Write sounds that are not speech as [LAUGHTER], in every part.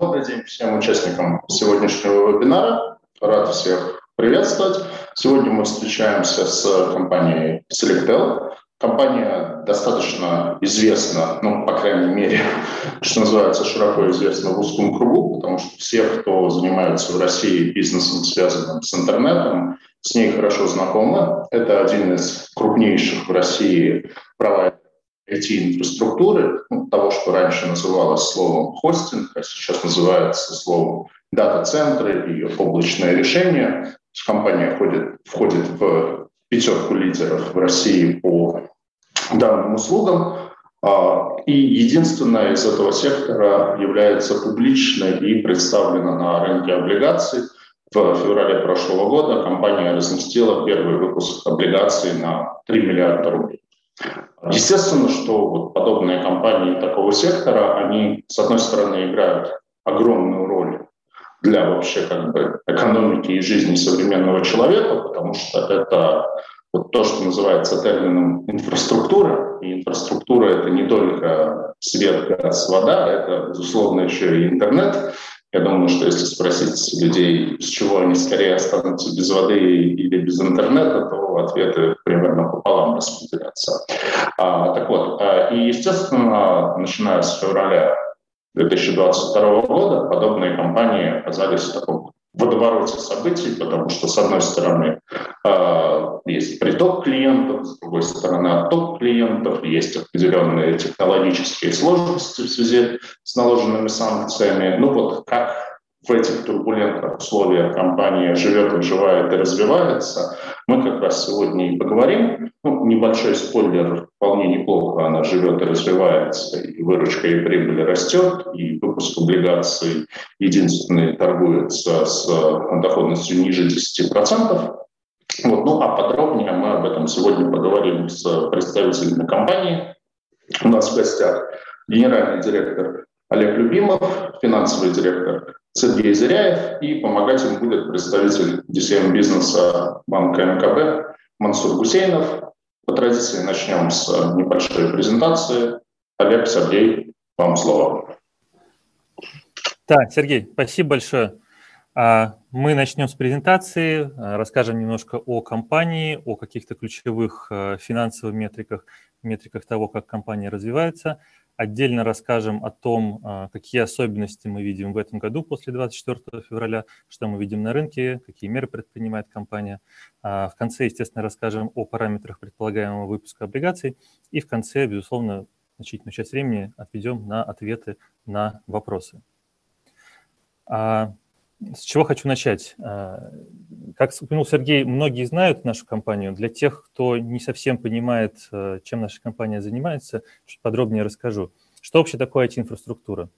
Добрый день всем участникам сегодняшнего вебинара. Рад всех приветствовать. Сегодня мы встречаемся с компанией Selectel. Компания достаточно известна, ну, по крайней мере, что называется, широко известна в узком кругу, потому что все, кто занимается в России бизнесом, связанным с интернетом, с ней хорошо знакомы. Это один из крупнейших в России провайдеров IT-инфраструктуры, ну, того, что раньше называлось словом хостинг, а сейчас называется словом дата-центры и облачное решение. Компания входит, входит в пятерку лидеров в России по данным услугам. А, и единственная из этого сектора является публичной и представлена на рынке облигаций. В феврале прошлого года компания разместила первый выпуск облигаций на 3 миллиарда рублей. Естественно, что вот подобные компании такого сектора, они, с одной стороны, играют огромную роль для вообще как бы экономики и жизни современного человека, потому что это вот то, что называется термином инфраструктура. И инфраструктура — это не только свет, газ, вода, это, безусловно, еще и интернет. Я думаю, что если спросить людей, с чего они скорее останутся без воды или без интернета, то ответы примерно пополам распределятся. А, так вот, а, и, естественно, начиная с февраля 2022 года подобные компании оказались в таком водовороте событий, потому что, с одной стороны, а, есть приток клиентов, с другой стороны, отток клиентов, есть определенные технологические сложности в связи с наложенными санкциями. Ну вот как в этих турбулентных условиях компания живет, выживает и развивается, мы как раз сегодня и поговорим. Ну, небольшой спойлер, вполне неплохо она живет и развивается, и выручка и прибыль растет, и выпуск облигаций единственный торгуется с доходностью ниже 10%. Вот, ну а подробнее мы об этом сегодня поговорим с представителями компании. У нас в гостях генеральный директор Олег Любимов, финансовый директор Сергей Зыряев, и помогать им будет представитель DCM бизнеса банка МКБ Мансур Гусейнов. По традиции начнем с небольшой презентации. Олег, Сергей, вам слово. Да, Сергей, спасибо большое. А, мы начнем с презентации, а, расскажем немножко о компании, о каких-то ключевых а, финансовых метриках, метриках того, как компания развивается – Отдельно расскажем о том, а, какие особенности мы видим в этом году после 24 февраля, что мы видим на рынке, какие меры предпринимает компания. А, в конце, естественно, расскажем о параметрах предполагаемого выпуска облигаций. И в конце, безусловно, значительную часть времени отведем на ответы на вопросы. С чего хочу начать? А, как упомянул Сергей, многие знают нашу компанию. Для тех, кто не совсем понимает, э, чем наша компания занимается, чуть подробнее расскажу. Что вообще такое IT-инфраструктура?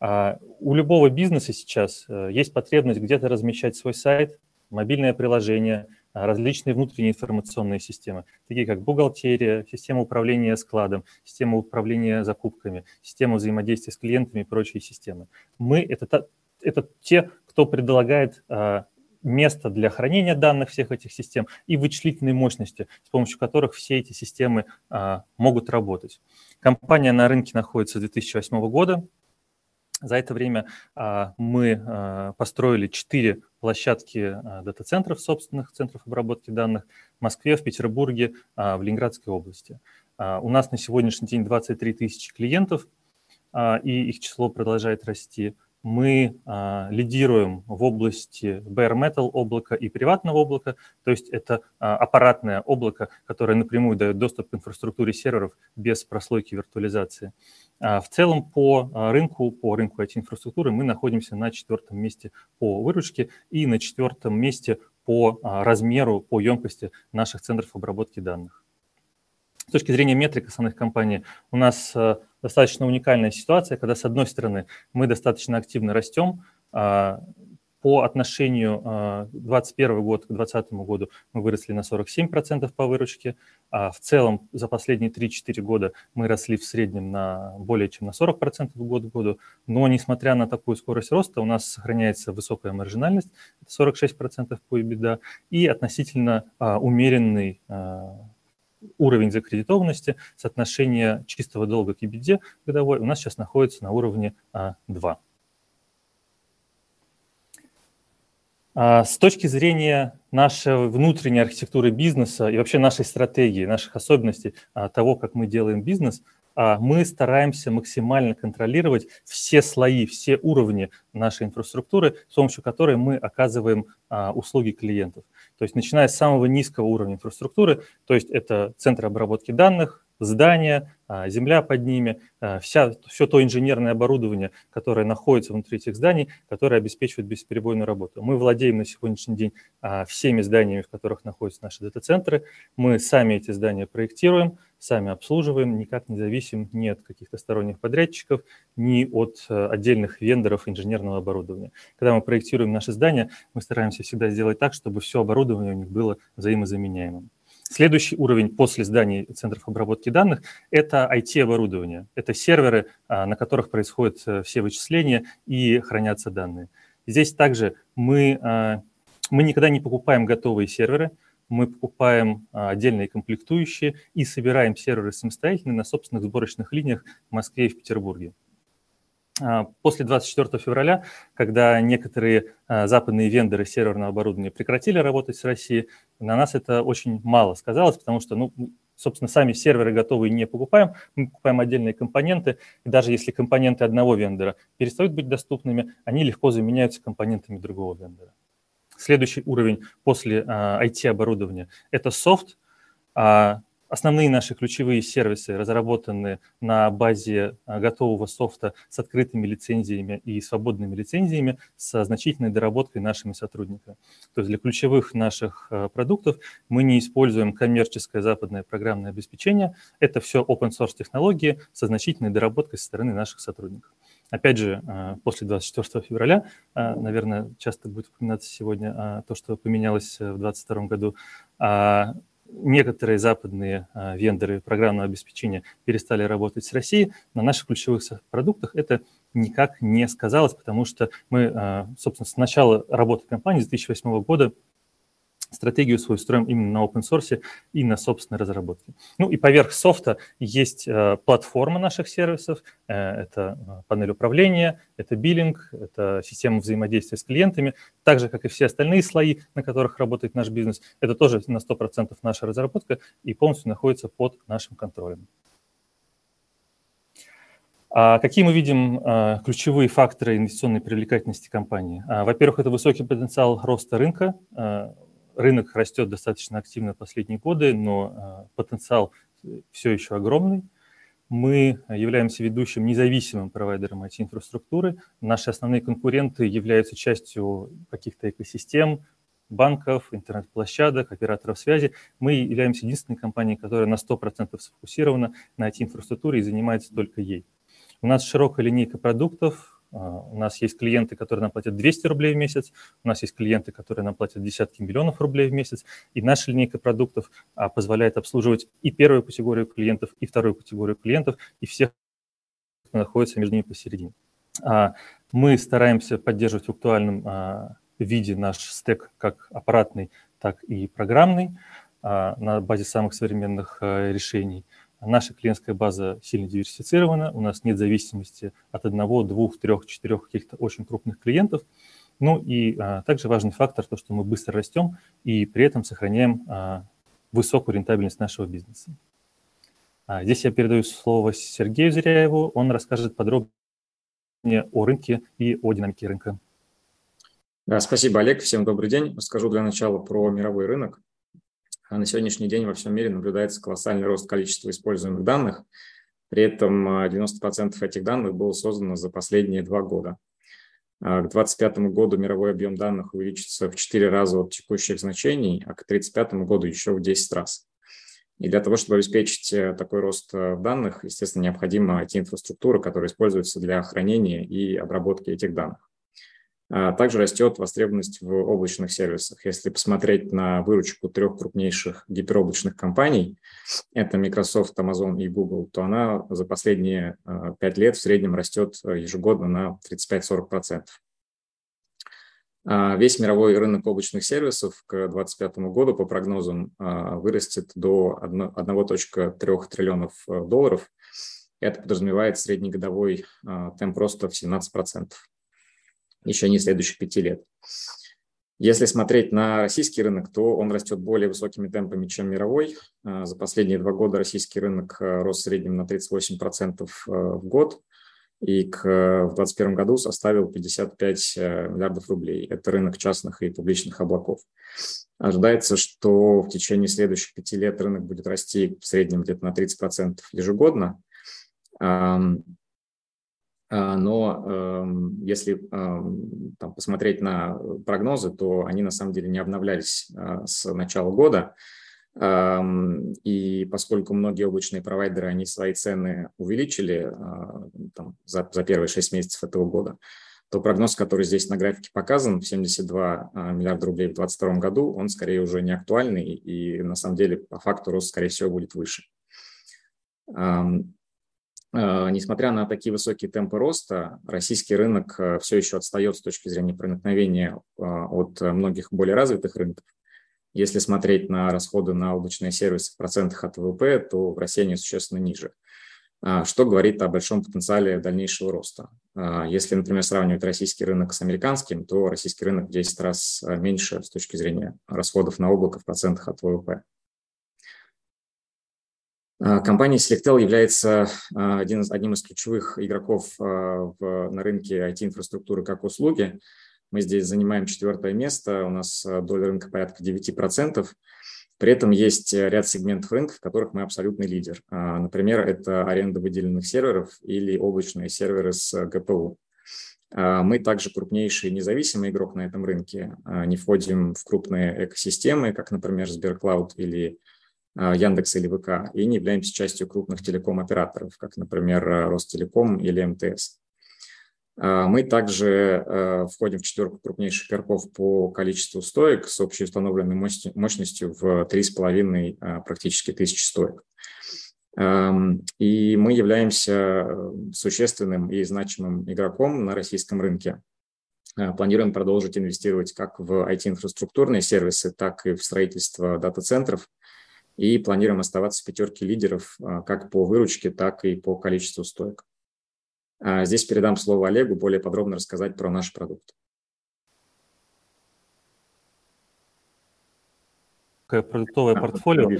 А, у любого бизнеса сейчас э, есть потребность где-то размещать свой сайт, мобильное приложение, а, различные внутренние информационные системы, такие как бухгалтерия, система управления складом, система управления закупками, система взаимодействия с клиентами и прочие системы. Мы — это, это те, кто предлагает а, место для хранения данных всех этих систем и вычислительные мощности, с помощью которых все эти системы а, могут работать. Компания на рынке находится с 2008 года. За это время а, мы построили четыре площадки дата-центров, собственных центров обработки данных в Москве, в Петербурге, в Ленинградской области. У нас на сегодняшний день 23 тысячи клиентов, и их число продолжает расти мы а, лидируем в области bare metal облака и приватного облака, то есть это а, аппаратное облако, которое напрямую дает доступ к инфраструктуре серверов без прослойки виртуализации. А, в целом по рынку, по рынку IT-инфраструктуры мы находимся на четвертом месте по выручке и на четвертом месте по размеру, по емкости наших центров обработки данных. С точки зрения метрик основных компаний у нас э, достаточно уникальная ситуация, когда, с одной стороны, мы достаточно активно растем, а, по отношению 2021 а, год к 2020 году мы выросли на 47% по выручке. А в целом за последние 3-4 года мы росли в среднем на более чем на 40% год к году. Но несмотря на такую скорость роста, у нас сохраняется высокая маржинальность, 46% по EBITDA, и относительно умеренный уровень закредитованности, соотношение чистого долга к EBD годовой у нас сейчас находится на уровне а, 2. А, с точки зрения нашей внутренней архитектуры бизнеса и вообще нашей стратегии, наших особенностей а, того, как мы делаем бизнес, мы стараемся максимально контролировать все слои, все уровни нашей инфраструктуры, с помощью которой мы оказываем услуги клиентов. То есть начиная с самого низкого уровня инфраструктуры, то есть это центры обработки данных, здания, а, земля под ними, а, вся, все то инженерное оборудование, которое находится внутри этих зданий, которое обеспечивает бесперебойную работу. Мы владеем на сегодняшний день а, всеми зданиями, в которых находятся наши дата-центры. Мы сами эти здания проектируем, сами обслуживаем, никак не зависим ни от каких-то сторонних подрядчиков, ни от отдельных вендоров инженерного оборудования. Когда мы проектируем наши здания, мы стараемся всегда сделать так, чтобы все оборудование у них было взаимозаменяемым. Следующий уровень после зданий центров обработки данных – это IT-оборудование. Это серверы, а, на которых происходят э, все вычисления и хранятся данные. Здесь также мы, а, мы никогда не покупаем готовые серверы, мы покупаем а, отдельные комплектующие и собираем серверы самостоятельно на собственных сборочных линиях в Москве и в Петербурге. А, после 24 февраля, когда некоторые а, западные вендоры серверного оборудования прекратили работать с Россией, на нас это очень мало сказалось, потому что, ну, собственно, сами серверы готовые не покупаем, мы покупаем отдельные компоненты, и даже если компоненты одного вендора перестают быть доступными, они легко заменяются компонентами другого вендора. Следующий уровень после IT-оборудования – это софт, Основные наши ключевые сервисы разработаны на базе а, готового софта с открытыми лицензиями и свободными лицензиями со значительной доработкой нашими сотрудниками. То есть для ключевых наших а, продуктов мы не используем коммерческое западное программное обеспечение. Это все open source технологии со значительной доработкой со стороны наших сотрудников. Опять же, а, после 24 февраля, наверное, часто будет упоминаться сегодня то, что поменялось в 2022 году, некоторые западные а, вендоры программного обеспечения перестали работать с Россией, на наших ключевых продуктах это никак не сказалось, потому что мы, а, собственно, с начала работы компании с 2008 года стратегию свою строим именно на open source и на собственной разработке. Ну и поверх софта есть э, платформа наших сервисов, э, это э, панель управления, это биллинг, это система взаимодействия с клиентами, так же, как и все остальные слои, на которых работает наш бизнес. Это тоже на 100% наша разработка и полностью находится под нашим контролем. А какие мы видим а, ключевые факторы инвестиционной привлекательности компании? А, во-первых, это высокий потенциал роста рынка. А, рынок растет достаточно активно последние годы, но а, потенциал все еще огромный. Мы являемся ведущим независимым провайдером IT-инфраструктуры. Наши основные конкуренты являются частью каких-то экосистем, банков, интернет-площадок, операторов связи. Мы являемся единственной компанией, которая на 100% сфокусирована на IT-инфраструктуре и занимается только ей. У нас широкая линейка продуктов, у нас есть клиенты, которые нам платят 200 рублей в месяц, у нас есть клиенты, которые нам платят десятки миллионов рублей в месяц, и наша линейка продуктов а, позволяет обслуживать и первую категорию клиентов, и вторую категорию клиентов, и всех, кто находится между ними посередине. А, мы стараемся поддерживать в актуальном виде наш стек как аппаратный, так и программный на базе самых современных решений – Наша клиентская база сильно диверсифицирована, у нас нет зависимости от одного, двух, трех, четырех каких-то очень крупных клиентов. Ну и а, также важный фактор, то, что мы быстро растем и при этом сохраняем а, высокую рентабельность нашего бизнеса. А, здесь я передаю слово Сергею Зряеву, он расскажет подробнее о рынке и о динамике рынка. Да, спасибо, Олег. Всем добрый день. Расскажу для начала про мировой рынок. А на сегодняшний день во всем мире наблюдается колоссальный рост количества используемых данных. При этом 90% а, этих данных было создано за последние два года. А, к 2025 году мировой объем данных увеличится в 4 раза от текущих значений, а к 2035 году еще в 10 раз. И для того, чтобы обеспечить э, такой рост э, данных, естественно, необходима IT-инфраструктура, которая используется для хранения и обработки этих данных. А также растет востребованность в облачных сервисах. Если посмотреть на выручку трех крупнейших гипероблачных компаний, это Microsoft, Amazon и Google, то она за последние а, пять лет в среднем растет а, ежегодно на 35-40%. Весь мировой рынок облачных сервисов к 2025 году, по прогнозам, вырастет до 1,3 триллионов долларов. Это подразумевает среднегодовой темп роста в 17% еще не следующих пяти лет. Если смотреть на российский рынок, то он растет более высокими темпами, чем мировой. За последние два года российский рынок рос в среднем на 38% в год и к, в 2021 году составил 55 миллиардов рублей. Это рынок частных и публичных облаков. Ожидается, что в течение следующих пяти лет рынок будет расти в среднем где-то на 30% ежегодно. А, но если там, посмотреть на прогнозы, то они на самом деле не обновлялись а, с начала года. И поскольку многие облачные провайдеры, они свои цены увеличили а, там, за, за первые шесть месяцев этого года, то прогноз, который здесь на графике показан, в 72 а, миллиарда рублей в 2022 году, он скорее уже не актуальный, и на самом деле по факту рост, скорее всего, будет выше. А, несмотря на такие высокие темпы роста, российский рынок а, все еще отстает с точки зрения проникновения от многих более развитых рынков. Если смотреть на расходы на облачные сервисы в процентах от ВВП, то в России они существенно ниже – что говорит о большом потенциале дальнейшего роста. Если, например, сравнивать российский рынок с американским, то российский рынок в 10 раз меньше с точки зрения расходов на облако в процентах от ВВП. Компания Selectel является один из, одним из ключевых игроков в, на рынке IT-инфраструктуры как услуги. Мы здесь занимаем четвертое место, у нас доля рынка порядка 9%. При этом есть ряд сегментов рынка, в которых мы абсолютный лидер. А, например, это аренда выделенных серверов или облачные серверы с ГПУ. А, мы также крупнейший независимый игрок на этом рынке. А, не входим в крупные экосистемы, как, например, Сберклауд или Яндекс или ВК, и не являемся частью крупных телеком-операторов, как, например, Ростелеком или МТС. А, мы также э, входим в четверку крупнейших игроков по количеству стоек с общей установленной мощностью в 3,5 а, практически тысячи стоек. И мы являемся э, существенным и значимым игроком на российском рынке. А, планируем продолжить инвестировать как в IT-инфраструктурные сервисы, так и в строительство дата-центров. И планируем оставаться в пятерке лидеров как по выручке, так и по количеству стоек. А здесь передам слово Олегу более подробно рассказать про наш продукт. Продуктовое портфолио.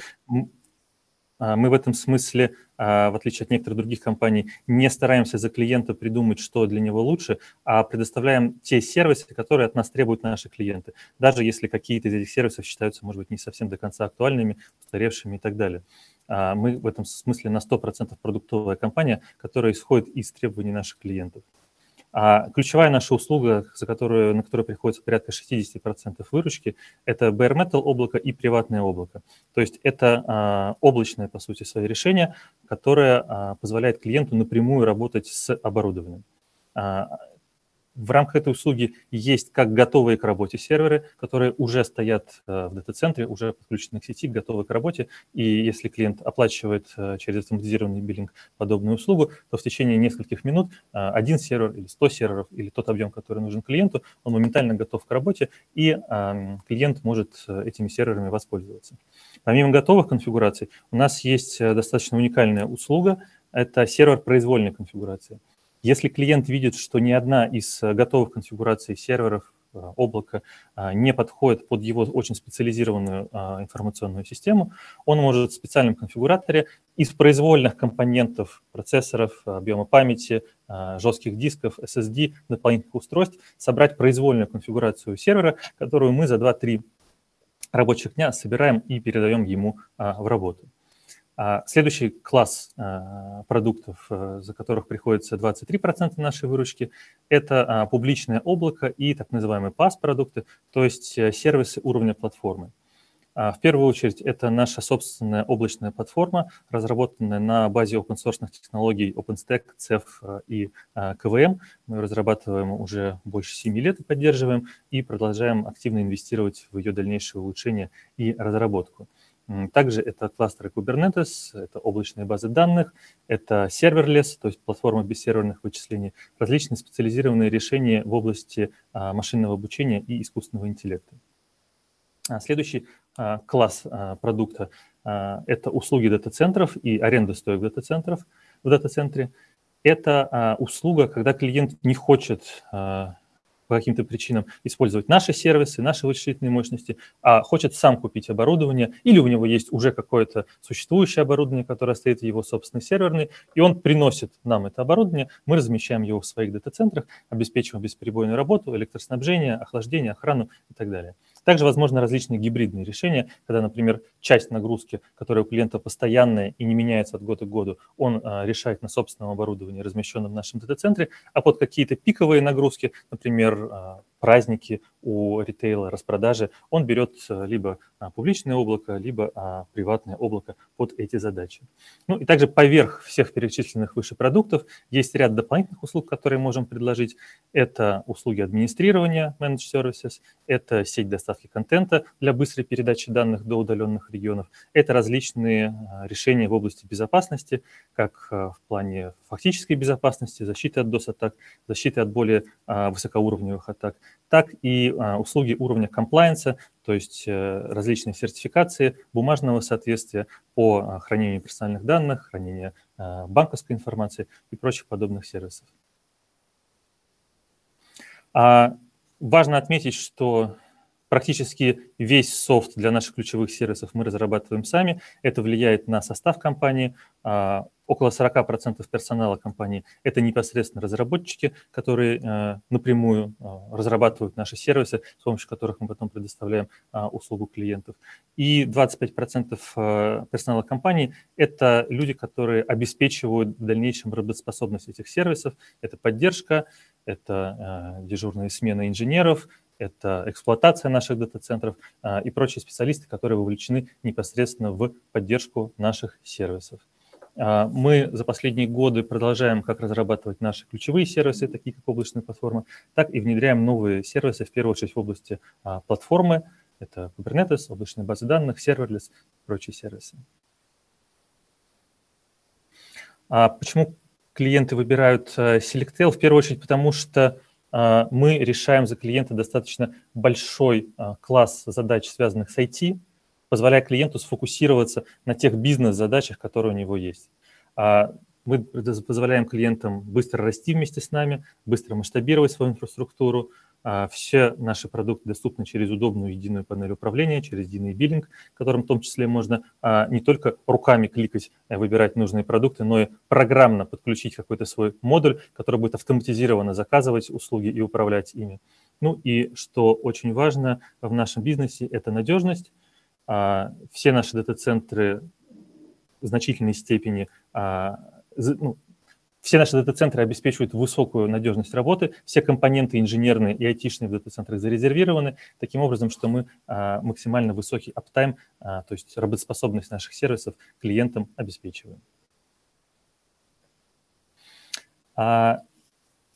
А, мы в этом смысле, а, в отличие от некоторых других компаний, не стараемся за клиента придумать, что для него лучше, а предоставляем те сервисы, которые от нас требуют наши клиенты, даже если какие-то из этих сервисов считаются, может быть, не совсем до конца актуальными, устаревшими и так далее. А, мы в этом смысле на 100% продуктовая компания, которая исходит из требований наших клиентов. А ключевая наша услуга, за которую, на которую приходится порядка 60% выручки, это bare metal облако и приватное облако. То есть это а, облачное, по сути, свое решение, которое а, позволяет клиенту напрямую работать с оборудованием. А, в рамках этой услуги есть как готовые к работе серверы, которые уже стоят э, в дата-центре, уже подключены к сети, готовы к работе. И если клиент оплачивает э, через автоматизированный биллинг подобную услугу, то в течение нескольких минут э, один сервер или 100 серверов или тот объем, который нужен клиенту, он моментально готов к работе, и клиент может этими серверами воспользоваться. Помимо готовых конфигураций, у нас есть достаточно уникальная услуга – это сервер произвольной конфигурации – если клиент видит, что ни одна из э, готовых конфигураций серверов э, облака э, не подходит под его очень специализированную информационную систему, он может в специальном конфигураторе из произвольных компонентов процессоров, объема памяти, жестких дисков, SSD, дополнительных устройств собрать произвольную конфигурацию сервера, которую мы за 2-3 рабочих дня собираем и передаем ему в работу. А следующий класс а, продуктов, э, за которых приходится 23% нашей выручки, это а, публичное облако и так называемые PaaS-продукты, то есть э, сервисы уровня платформы. В первую очередь, это наша собственная облачная платформа, разработанная на базе open-source технологий OpenStack, CEF э, и KVM. Мы разрабатываем уже больше 7 лет и поддерживаем, и продолжаем активно инвестировать в ее дальнейшее улучшение и разработку. Также это кластеры Kubernetes, это облачные базы данных, это serverless, то есть платформа бессерверных вычислений, различные специализированные решения в области а, машинного обучения и искусственного интеллекта. А, следующий а, класс продукта – это услуги дата-центров и аренда стоек дата-центров в дата-центре. Это услуга, когда клиент не хочет по каким-то причинам использовать наши сервисы, наши вычислительные мощности, а хочет сам купить оборудование, или у него есть уже какое-то существующее оборудование, которое стоит в его собственной серверной, и он приносит нам это оборудование, мы размещаем его в своих дата-центрах, обеспечиваем бесперебойную работу, электроснабжение, охлаждение, охрану и так далее. Также возможны различные гибридные решения, когда, например, часть нагрузки, которая у клиента постоянная и не меняется от года к году, он а, решает на собственном оборудовании, размещенном в нашем дата-центре, а под какие-то пиковые нагрузки, например, а, праздники у ритейла, распродажи, он берет э, либо а, публичное облако, либо а, приватное облако под эти задачи. Ну и также поверх всех перечисленных выше продуктов есть ряд дополнительных услуг, которые можем предложить. Это услуги администрирования, managed services, это сеть доставки контента для быстрой передачи данных до удаленных регионов, это различные а, решения в области безопасности, как в плане фактической безопасности, защиты от DOS-атак, защиты от более высокоуровневых атак, так и а, услуги уровня комплайенса, то есть э, различные сертификации бумажного соответствия по а, хранению персональных данных, хранению а, банковской информации и прочих подобных сервисов. Важно отметить, что практически весь софт для наших ключевых сервисов мы разрабатываем сами. Это влияет на состав компании, около 40% персонала компании – это непосредственно разработчики, которые э, напрямую э, разрабатывают наши сервисы, с помощью которых мы потом предоставляем э, услугу клиентов. И 25% персонала компании – это люди, которые обеспечивают в дальнейшем работоспособность этих сервисов. Это поддержка, это дежурные смены инженеров, это эксплуатация наших дата-центров и прочие специалисты, которые вовлечены непосредственно в поддержку наших сервисов. А, мы за последние годы продолжаем как разрабатывать наши ключевые сервисы, такие как облачная платформа, так и внедряем новые сервисы, в первую очередь в области а, платформы. Это Kubernetes, облачные базы данных, serverless, прочие сервисы. А почему клиенты выбирают Selectel? В первую очередь потому, что мы решаем за клиента достаточно большой класс задач, связанных с IT, позволяя клиенту сфокусироваться на тех бизнес-задачах, которые у него есть. А мы позволяем клиентам быстро расти вместе с нами, быстро масштабировать свою инфраструктуру. А все наши продукты доступны через удобную единую панель управления, через единый биллинг, которым в том числе можно а, не только руками кликать, э, выбирать нужные продукты, но и программно подключить какой-то свой модуль, который будет автоматизированно заказывать услуги и управлять ими. Ну и что очень важно в нашем бизнесе, это надежность. А, все наши дата-центры в значительной степени, ну, все наши дата-центры обеспечивают высокую надежность работы, все компоненты инженерные и айтишные в дата-центрах зарезервированы, таким образом, что мы а, максимально высокий аптайм, то есть работоспособность наших сервисов клиентам обеспечиваем.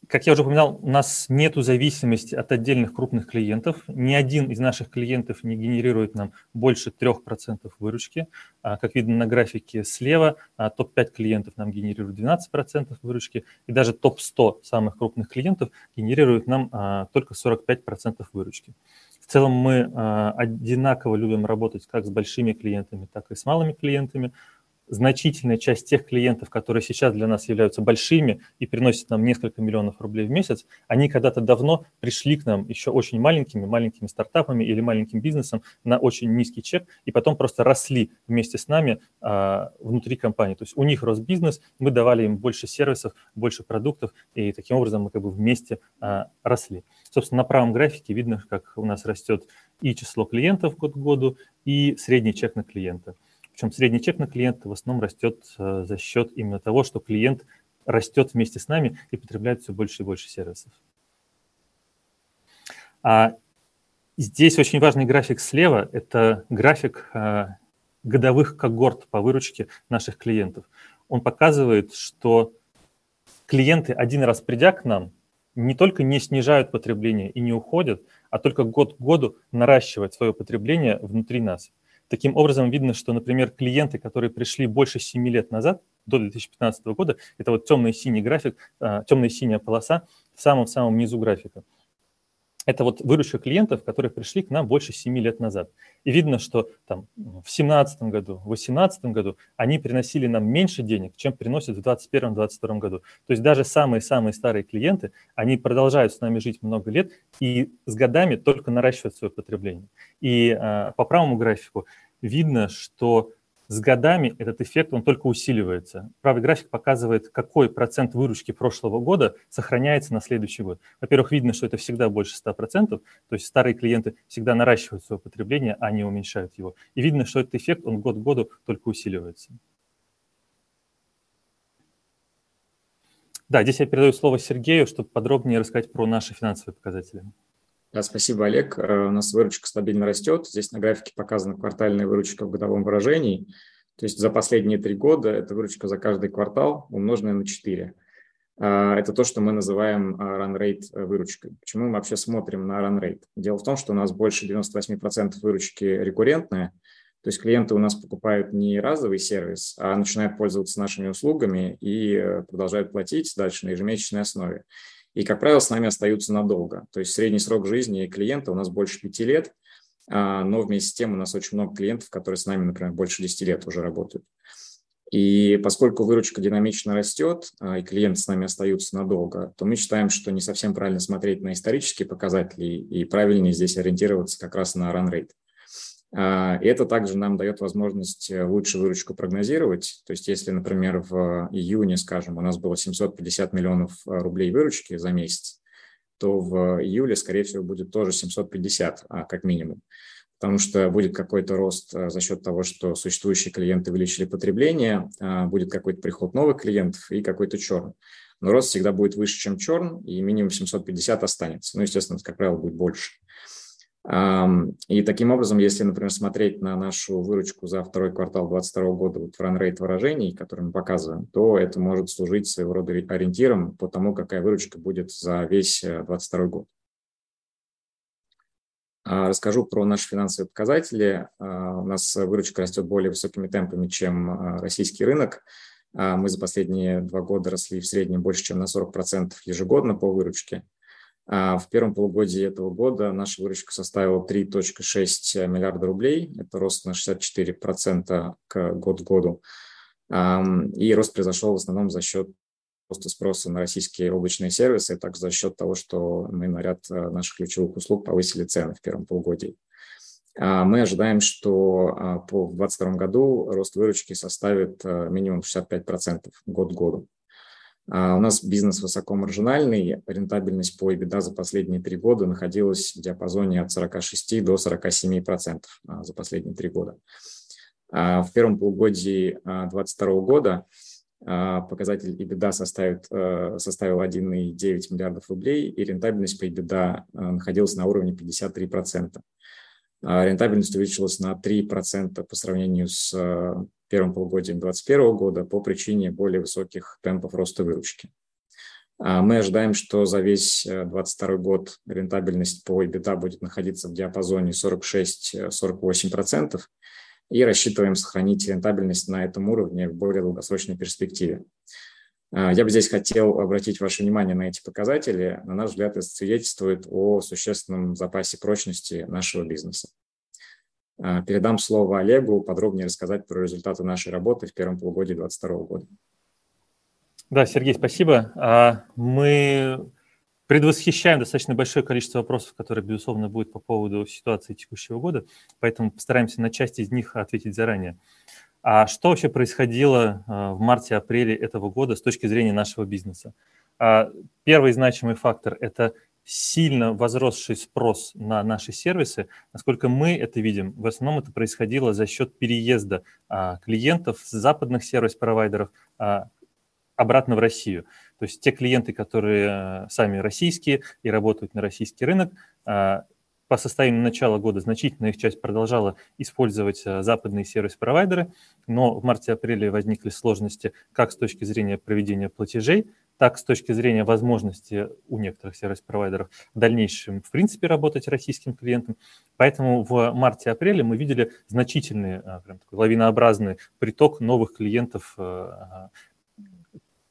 Как я уже упоминал, у нас нет зависимости от отдельных крупных клиентов. Ни один из наших клиентов не генерирует нам больше 3% выручки. А, как видно на графике слева, а, топ-5 клиентов нам генерируют 12% выручки, и даже топ-100 самых крупных клиентов генерируют нам а, только 45% выручки. В целом мы одинаково любим работать как с большими клиентами, так и с малыми клиентами значительная часть тех клиентов, которые сейчас для нас являются большими и приносят нам несколько миллионов рублей в месяц, они когда-то давно пришли к нам еще очень маленькими, маленькими стартапами или маленьким бизнесом на очень низкий чек, и потом просто росли вместе с нами а, внутри компании. То есть у них рос бизнес, мы давали им больше сервисов, больше продуктов, и таким образом мы как бы вместе а, росли. Собственно, на правом графике видно, как у нас растет и число клиентов год к году, и средний чек на клиента. Причем средний чек на клиента в основном растет э, за счет именно того, что клиент растет вместе с нами и потребляет все больше и больше сервисов. А здесь очень важный график слева – это график э, годовых когорт по выручке наших клиентов. Он показывает, что клиенты, один раз придя к нам, не только не снижают потребление и не уходят, а только год к году наращивают свое потребление внутри нас. Таким образом, видно, что, например, клиенты, которые пришли больше 7 лет назад, до 2015 года, это вот темный синий график, а, темная синяя полоса в самом-самом низу графика. Это вот выручка клиентов, которые пришли к нам больше 7 лет назад. И видно, что там в 2017 году, в 2018 году они приносили нам меньше денег, чем приносят в 2021-2022 году. То есть даже самые-самые старые клиенты, они продолжают с нами жить много лет и с годами только наращивают свое потребление. И а, по правому графику видно, что с годами этот эффект, он только усиливается. Правый график показывает, какой процент выручки прошлого года сохраняется на следующий год. Во-первых, видно, что это всегда больше 100%, то есть старые клиенты всегда наращивают свое потребление, а не уменьшают его. И видно, что этот эффект, он год к году только усиливается. Да, здесь я передаю слово Сергею, чтобы подробнее рассказать про наши финансовые показатели. Да, спасибо, Олег. Э, у нас выручка стабильно растет. Здесь на графике показана квартальная выручка в годовом выражении. То есть за последние три года это выручка за каждый квартал, умноженная на 4. Э, это то, что мы называем э, run rate выручкой. Почему мы вообще смотрим на run rate? Дело в том, что у нас больше 98% выручки рекуррентная, то есть клиенты у нас покупают не разовый сервис, а начинают пользоваться нашими услугами и продолжают платить дальше на ежемесячной основе и, как правило, с нами остаются надолго. То есть средний срок жизни клиента у нас больше пяти лет, а, но вместе с тем у нас очень много клиентов, которые с нами, например, больше 10 лет уже работают. И поскольку выручка динамично растет, а, и клиенты с нами остаются надолго, то мы считаем, что не совсем правильно смотреть на исторические показатели и правильнее здесь ориентироваться как раз на run rate. А, это также нам дает возможность э, лучше выручку прогнозировать. То есть если, например, в июне, скажем, у нас было 750 миллионов э, рублей выручки за месяц, то в июле, скорее всего, будет тоже 750, а, как минимум. Потому что будет какой-то рост э, за счет того, что существующие клиенты увеличили потребление, а, будет какой-то приход новых клиентов и какой-то черн. Но рост всегда будет выше, чем черн, и минимум 750 останется. Ну, естественно, как правило, будет больше. И таким образом, если, например, смотреть на нашу выручку за второй квартал 2022 года вот в ранрейт выражений, который мы показываем, то это может служить своего рода ориентиром по тому, какая выручка будет за весь 2022 э, год. А, расскажу про наши финансовые показатели. А, у нас выручка растет более высокими темпами, чем а, российский рынок. Мы за последние два года росли в среднем больше, чем на 40% ежегодно по выручке. А в первом полугодии этого года наша выручка составила 3,6 миллиарда рублей. Это рост на 64% к год году. И рост произошел в основном за счет роста спроса на российские облачные сервисы, и также за счет того, что мы на ряд э, наших ключевых услуг повысили цены в первом полугодии. А мы ожидаем, что а, по 2022 году рост выручки составит э, минимум 65% год к году. А у нас бизнес высокомаржинальный, рентабельность по EBITDA за последние три года находилась в диапазоне от 46 до 47 процентов а, за последние три года. А в первом полугодии 2022 года показатель EBITDA составит, э, составил 1,9 миллиардов рублей, и рентабельность по EBITDA находилась на уровне 53 процента. Рентабельность увеличилась на 3% по сравнению с первым полугодием 2021 года по причине более высоких темпов роста выручки. А мы ожидаем, что за весь 2022 э, год рентабельность по EBITDA будет находиться в диапазоне 46-48% и рассчитываем сохранить рентабельность на этом уровне в более долгосрочной перспективе. А, я бы здесь хотел обратить ваше внимание на эти показатели. На наш взгляд, это свидетельствует о существенном запасе прочности нашего бизнеса. А, передам слово Олегу подробнее рассказать про результаты нашей работы в первом полугодии 2022 года. Да, Сергей, спасибо. А, мы предвосхищаем достаточно большое количество вопросов, которые, безусловно, будут по поводу ситуации текущего года, поэтому постараемся на часть из них ответить заранее. А что вообще происходило а, в марте-апреле этого года с точки зрения нашего бизнеса? Первый значимый фактор – это сильно возросший спрос на наши сервисы, насколько мы это видим, в основном это происходило за счет переезда а, клиентов с западных сервис-провайдеров а, обратно в Россию. То есть те клиенты, которые а, сами российские и работают на российский рынок, а, по состоянию начала года значительная их часть продолжала использовать а, западные сервис-провайдеры, но в марте-апреле возникли сложности как с точки зрения проведения платежей, так с точки зрения возможности у некоторых сервис-провайдеров в дальнейшем, в принципе, работать российским клиентам. Поэтому в марте-апреле мы видели значительный, а, прям такой лавинообразный приток новых клиентов а,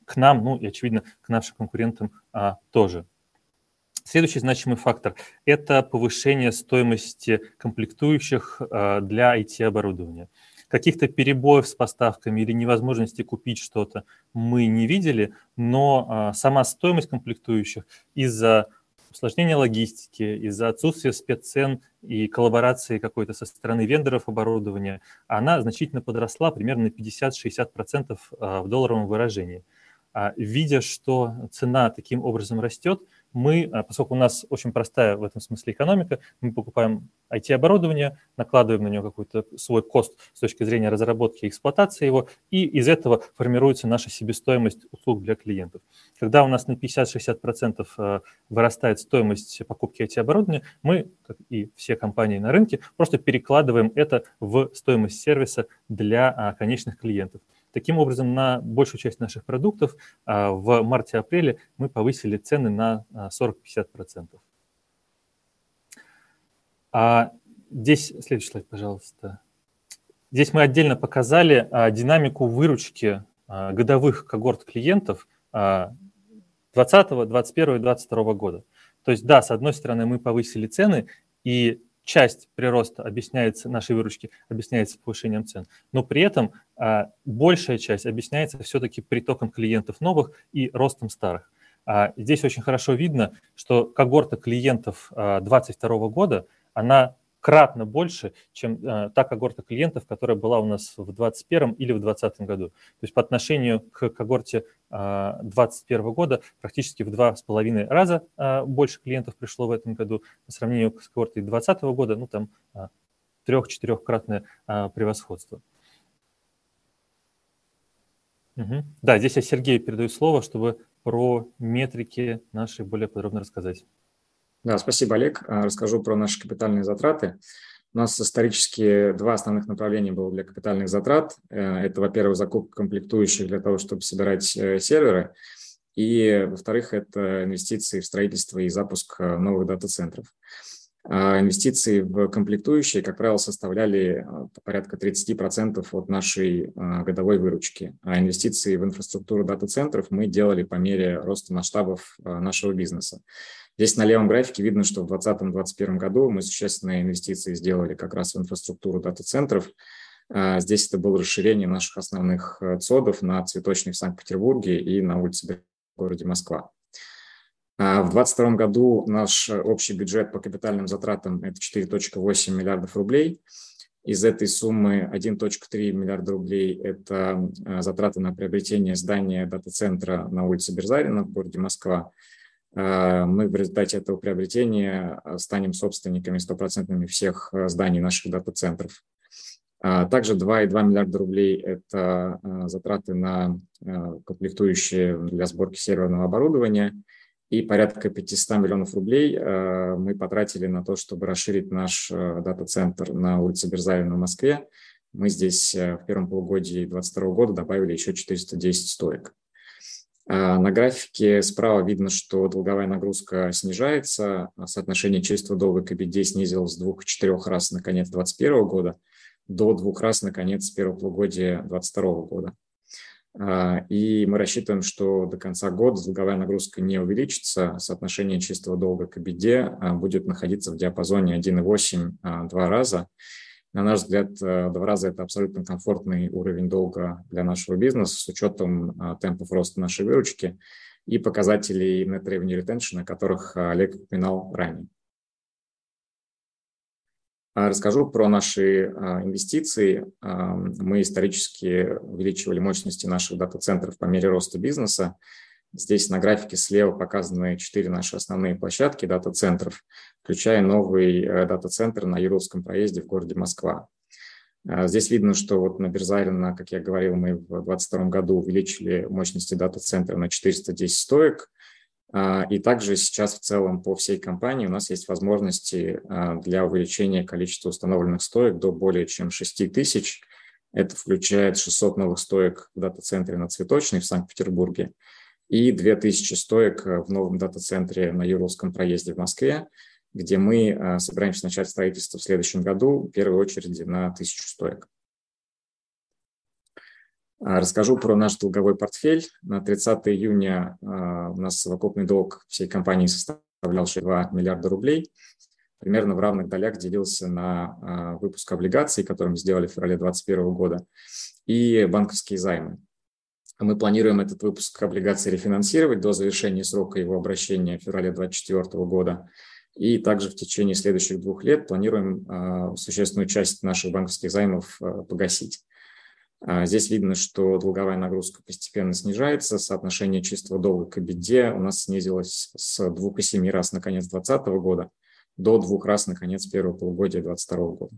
к нам, ну и, очевидно, к нашим конкурентам а, тоже. Следующий значимый фактор – это повышение стоимости комплектующих для IT-оборудования. Каких-то перебоев с поставками или невозможности купить что-то мы не видели, но сама стоимость комплектующих из-за усложнения логистики, из-за отсутствия спеццен и коллаборации какой-то со стороны вендоров оборудования, она значительно подросла примерно на 50-60% в долларовом выражении. Видя, что цена таким образом растет, мы, а, поскольку у нас очень простая в этом смысле экономика, мы покупаем IT-оборудование, накладываем на него какой-то свой кост с точки зрения разработки и эксплуатации его, и из этого формируется наша себестоимость услуг для клиентов. Когда у нас на 50-60% а, вырастает стоимость покупки IT-оборудования, мы, как и все компании на рынке, просто перекладываем это в стоимость сервиса для а, конечных клиентов. Таким образом, на большую часть наших продуктов а, в марте-апреле мы повысили цены на 40-50%. А здесь, следующий слайд, пожалуйста. Здесь мы отдельно показали а, динамику выручки годовых когорт клиентов 2020, 2021 и 2022 года. То есть, да, с одной стороны, мы повысили цены, и часть прироста объясняется, нашей выручки объясняется повышением цен, но при этом а, большая часть объясняется все-таки притоком клиентов новых и ростом старых. А, здесь очень хорошо видно, что когорта клиентов 2022 а, года, она кратно больше, чем э, та когорта клиентов, которая была у нас в 2021 или в 2020 году. То есть по отношению к когорте э, 2021 года практически в два с половиной раза э, больше клиентов пришло в этом году по сравнению с когортой 2020 года, ну там э, трех-четырехкратное э, превосходство. Угу. Да, здесь я Сергею передаю слово, чтобы про метрики наши более подробно рассказать. Да, спасибо, Олег. А, расскажу про наши капитальные затраты. У нас исторически два основных направления было для капитальных затрат. Э, это, во-первых, закупка комплектующих для того, чтобы собирать э, серверы. И, во-вторых, это инвестиции в строительство и запуск э, новых дата-центров. А инвестиции в комплектующие, как правило, составляли порядка 30% от нашей годовой выручки. А инвестиции в инфраструктуру дата-центров мы делали по мере роста масштабов нашего бизнеса. Здесь на левом графике видно, что в 2020-2021 году мы существенные инвестиции сделали как раз в инфраструктуру дата-центров. А, здесь это было расширение наших основных э, ЦОДов на Цветочной в Санкт-Петербурге и на улице в городе Москва. А, в 2022 году наш общий бюджет по капитальным затратам – это 4,8 миллиардов рублей. Из этой суммы 1,3 миллиарда рублей – это э, затраты на приобретение здания дата-центра на улице Берзарина в городе Москва – Э, мы в результате этого приобретения э, станем собственниками стопроцентными всех э, зданий наших дата-центров. Также 2,2 миллиарда рублей – это затраты на комплектующие для сборки серверного оборудования, и порядка 500 миллионов рублей мы потратили на то, чтобы расширить наш дата-центр на улице Берзавина в Москве. Мы здесь в первом полугодии 2022 года добавили еще 410 стоек. А, на графике справа видно, что долговая нагрузка снижается, а соотношение чистого долга к EBITDA снизилось с 2-4 раз на конец 2021 года до двух раз на конец первого полугодия 2022 года. А, и мы рассчитываем, что до конца года долговая нагрузка не увеличится, соотношение чистого долга к EBITDA будет находиться в диапазоне 1,8-2 раза. На наш взгляд, э, два раза это абсолютно комфортный уровень долга для нашего бизнеса с учетом э, темпов роста нашей выручки и показателей Net Revenue Retention, о которых э, Олег упоминал ранее. А, расскажу про наши инвестиции. Мы исторически увеличивали мощности наших дата-центров по мере роста бизнеса. Здесь на графике слева показаны четыре наши основные площадки дата-центров, включая новый э, дата-центр на Юровском проезде в городе Москва. Э, здесь видно, что вот на Берзарина, как я говорил, мы в 2022 году увеличили мощности дата-центра на 410 стоек. Э, и также сейчас в целом по всей компании у нас есть возможности для увеличения количества установленных стоек до более чем 6 тысяч. Это включает 600 новых стоек в дата-центре на Цветочной в Санкт-Петербурге и 2000 стоек в новом дата-центре на Юрловском проезде в Москве, где мы э, собираемся начать строительство в следующем году, в первую очередь на 1000 стоек. А, расскажу про наш долговой портфель. На 30 июня э, у нас совокупный долг всей компании составлял 2 миллиарда рублей. Примерно в равных долях делился на а, выпуск облигаций, которые мы сделали в феврале 2021 года, и банковские займы. Мы планируем этот выпуск облигаций рефинансировать до завершения срока его обращения в феврале 2024 года. И также в течение следующих двух лет планируем э, существенную часть наших банковских займов э, погасить. Здесь видно, что долговая нагрузка постепенно снижается, соотношение чистого долга к беде у нас снизилось с 2,7 раз на конец 2020 года до двух раз на конец первого полугодия 2022 года.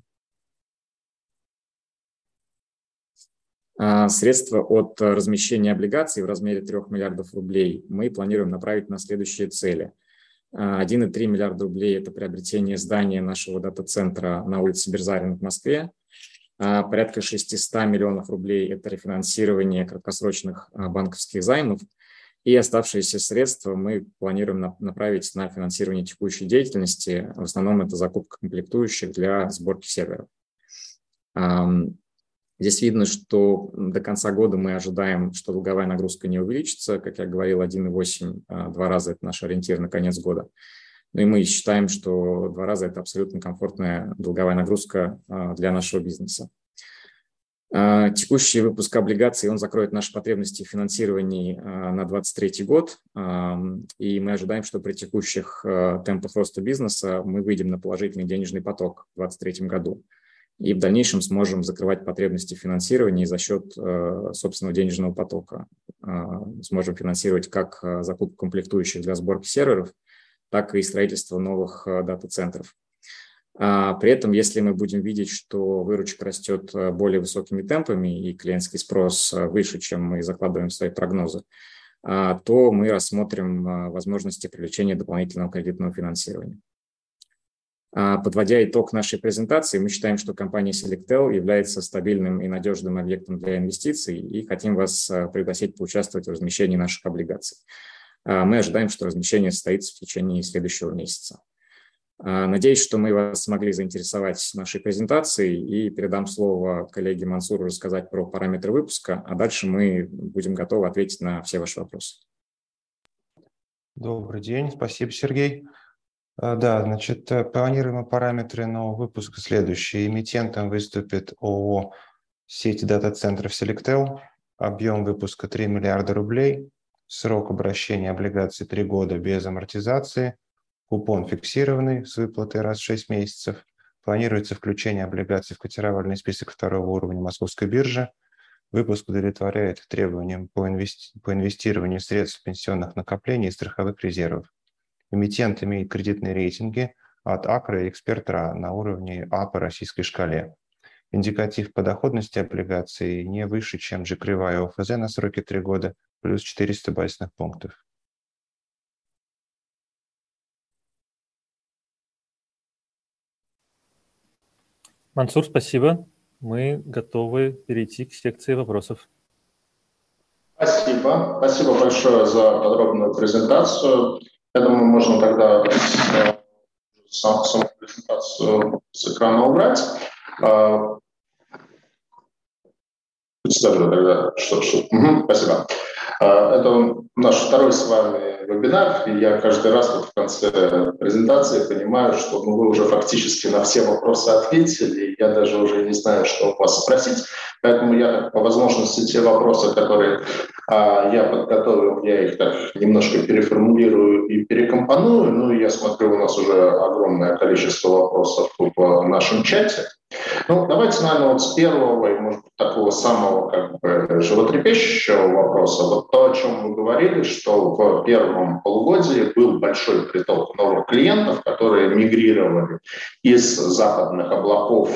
Средства от размещения облигаций в размере 3 миллиардов рублей мы планируем направить на следующие цели. 1,3 а, миллиарда рублей – это приобретение здания нашего дата-центра на улице Берзарин в Москве. А, порядка 600 миллионов рублей – это рефинансирование краткосрочных банковских займов. И оставшиеся средства мы планируем направить на финансирование текущей деятельности. В основном это закупка комплектующих для сборки серверов. Здесь видно, что до конца года мы ожидаем, что долговая нагрузка не увеличится. Как я говорил, 1,8 а, два раза – это наш ориентир на конец года. Ну и мы считаем, что два раза – это абсолютно комфортная долговая нагрузка а, для нашего бизнеса. А, текущий выпуск облигаций, он закроет наши потребности в финансировании на 2023 год, и мы ожидаем, что при текущих темпах роста бизнеса мы выйдем на положительный денежный поток в 2023 году и в дальнейшем сможем закрывать потребности в финансировании за счет э, собственного денежного потока. Э, сможем финансировать как э, закупку комплектующих для сборки серверов, так и строительство новых дата-центров. А при этом, если мы будем видеть, что выручка растет более высокими темпами и клиентский спрос выше, чем мы закладываем в свои прогнозы, то мы рассмотрим возможности привлечения дополнительного кредитного финансирования. А, подводя итог нашей презентации, мы считаем, что компания Selectel является стабильным и надежным объектом для инвестиций и хотим вас а, пригласить поучаствовать в размещении наших облигаций. А, мы ожидаем, что размещение состоится в течение следующего месяца. Надеюсь, что мы вас смогли заинтересовать нашей презентацией и передам слово коллеге Мансуру рассказать про параметры выпуска, а дальше мы будем готовы ответить на все ваши вопросы. Добрый день, спасибо, Сергей. А, да, значит, э, планируемые параметры нового выпуска следующие. Эмитентом выступит ООО сети дата-центров Selectel. Объем выпуска 3 миллиарда рублей. Срок обращения облигаций 3 года без амортизации. Купон фиксированный с выплатой раз в 6 месяцев. Планируется включение облигаций в котировальный список второго уровня Московской биржи. Выпуск удовлетворяет требованиям по, инвести... по инвестированию средств пенсионных накоплений и страховых резервов. Эмитент имеет кредитные рейтинги от АКРА и Экспертра на уровне А по российской шкале. Индикатив по доходности облигаций не выше, чем G кривая ОФЗ на сроке 3 года, плюс 400 базисных пунктов. Мансур, спасибо. Мы готовы перейти к секции вопросов. Спасибо. Спасибо большое за подробную презентацию. Я думаю, можно тогда сам, саму презентацию с экрана убрать. А, Представлю тогда, что, что. Угу, спасибо. А, это наш второй с вами вебинар, и я каждый раз вот в конце презентации понимаю, что ну, вы уже фактически на все вопросы ответили, и я даже уже не знаю, что у вас спросить, поэтому я по возможности те вопросы, которые а, я подготовил, я их так немножко переформулирую и перекомпоную, ну я смотрю, у нас уже огромное количество вопросов в нашем чате, ну, давайте, наверное, вот с первого и, может быть, такого самого как бы животрепещущего вопроса. Вот то, о чем вы говорили, что в первом полугодии был большой приток новых клиентов, которые мигрировали из западных облаков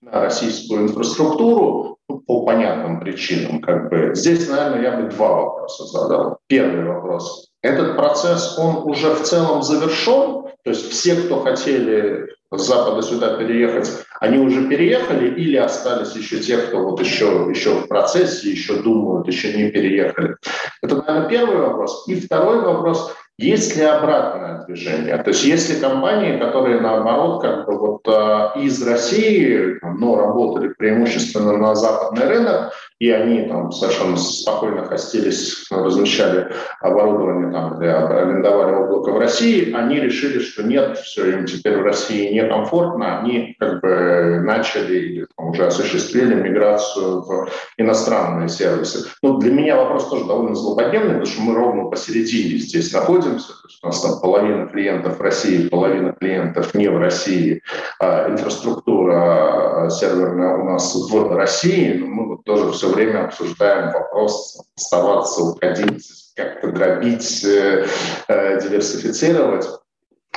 на российскую инфраструктуру ну, по понятным причинам. Как бы. Здесь, наверное, я бы два вопроса задал. Первый вопрос. Этот процесс, он уже в целом завершен? То есть все, кто хотели с Запада сюда переехать, они уже переехали или остались еще те, кто вот еще, еще в процессе, еще думают, еще не переехали? Это, наверное, первый вопрос. И второй вопрос, есть ли обратное движение? То есть есть ли компании, которые, наоборот, как бы вот э, из России, но работали преимущественно на западный рынок, и они там совершенно спокойно хостились, размещали оборудование там, для арендовали облако в России, они решили, что нет, все, им теперь в России некомфортно, они как бы начали или уже осуществили миграцию в иностранные сервисы. Ну, для меня вопрос тоже довольно злободневный, потому что мы ровно посередине здесь находимся, то есть у нас там половина клиентов в России, половина клиентов не в России, а инфраструктура а, серверная у нас в России, но мы вот тоже все время обсуждаем вопрос оставаться, уходить, как-то дробить, э, э, диверсифицировать.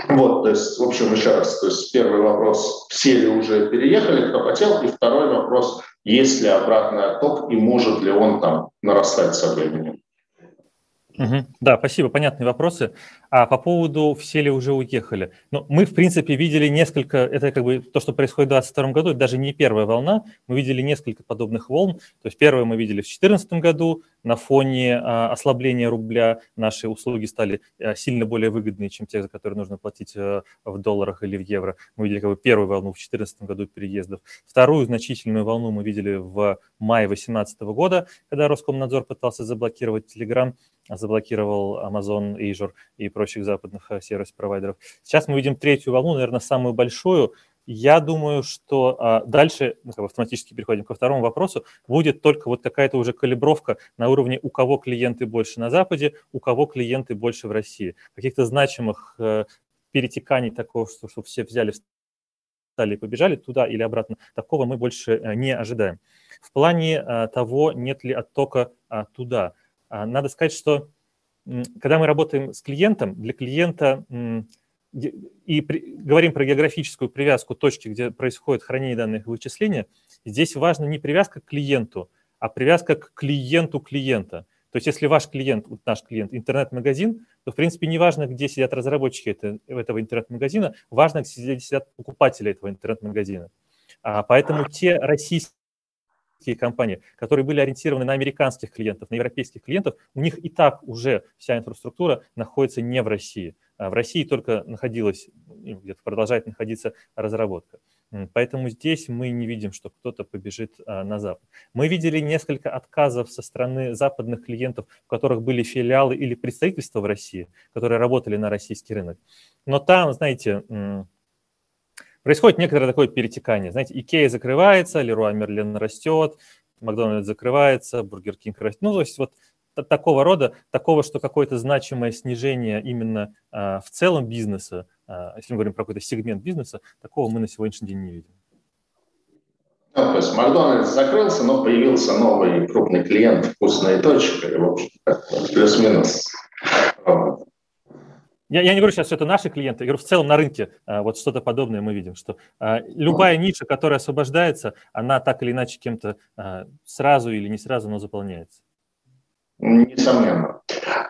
Вот, то есть, в общем, еще раз, то есть первый вопрос, все ли уже переехали, кто хотел, и второй вопрос, есть ли обратный отток и может ли он там нарастать со временем. Угу. Да, спасибо, понятные вопросы. А по поводу все ли уже уехали? Ну, мы, в принципе, видели несколько, это как бы то, что происходит в 2022 году, это даже не первая волна, мы видели несколько подобных волн. То есть первую мы видели в 2014 году, на фоне а, ослабления рубля наши услуги стали а, сильно более выгодные, чем те, за которые нужно платить а, в долларах или в евро. Мы видели как бы первую волну в 2014 году переездов. Вторую значительную волну мы видели в мае 2018 года, когда Роскомнадзор пытался заблокировать Telegram, заблокировал Amazon, Azure и прочих западных сервис-провайдеров. Сейчас мы видим третью волну, наверное, самую большую, я думаю, что а, дальше, ну, как бы автоматически переходим ко второму вопросу, будет только вот какая-то уже калибровка на уровне, у кого клиенты больше на Западе, у кого клиенты больше в России. Каких-то значимых э, перетеканий такого, что, что все взяли, встали и побежали туда или обратно, такого мы больше э, не ожидаем. В плане э, того, нет ли оттока э, туда, э, надо сказать, что когда мы работаем с клиентом, для клиента... И при, говорим про географическую привязку точки, где происходит хранение данных и вычисления, здесь важна не привязка к клиенту, а привязка к клиенту клиента. То есть если ваш клиент, вот наш клиент, интернет-магазин, то, в принципе, не важно, где сидят разработчики это, этого интернет-магазина, важно, где сидят покупатели этого интернет-магазина. А, поэтому те российские компании, которые были ориентированы на американских клиентов, на европейских клиентов, у них и так уже вся инфраструктура находится не в России. А в России только находилась, где-то продолжает находиться разработка. Поэтому здесь мы не видим, что кто-то побежит а, на Запад. Мы видели несколько отказов со стороны западных клиентов, у которых были филиалы или представительства в России, которые работали на российский рынок. Но там, знаете, происходит некоторое такое перетекание. Знаете, Икея закрывается, Леруа Мерлен растет, Макдональдс закрывается, Бургер Кинг растет. Ну, то есть вот такого рода, такого, что какое-то значимое снижение именно а, в целом бизнеса, а, если мы говорим про какой-то сегмент бизнеса, такого мы на сегодняшний день не видим. Ну, то есть Макдональдс закрылся, но появился новый крупный клиент «Вкусно и точка», и, в общем плюс-минус. Я, я не говорю сейчас, что это наши клиенты, я говорю, в целом на рынке а, вот что-то подобное мы видим, что а, любая ниша, которая освобождается, она так или иначе кем-то а, сразу или не сразу, но заполняется. Несомненно.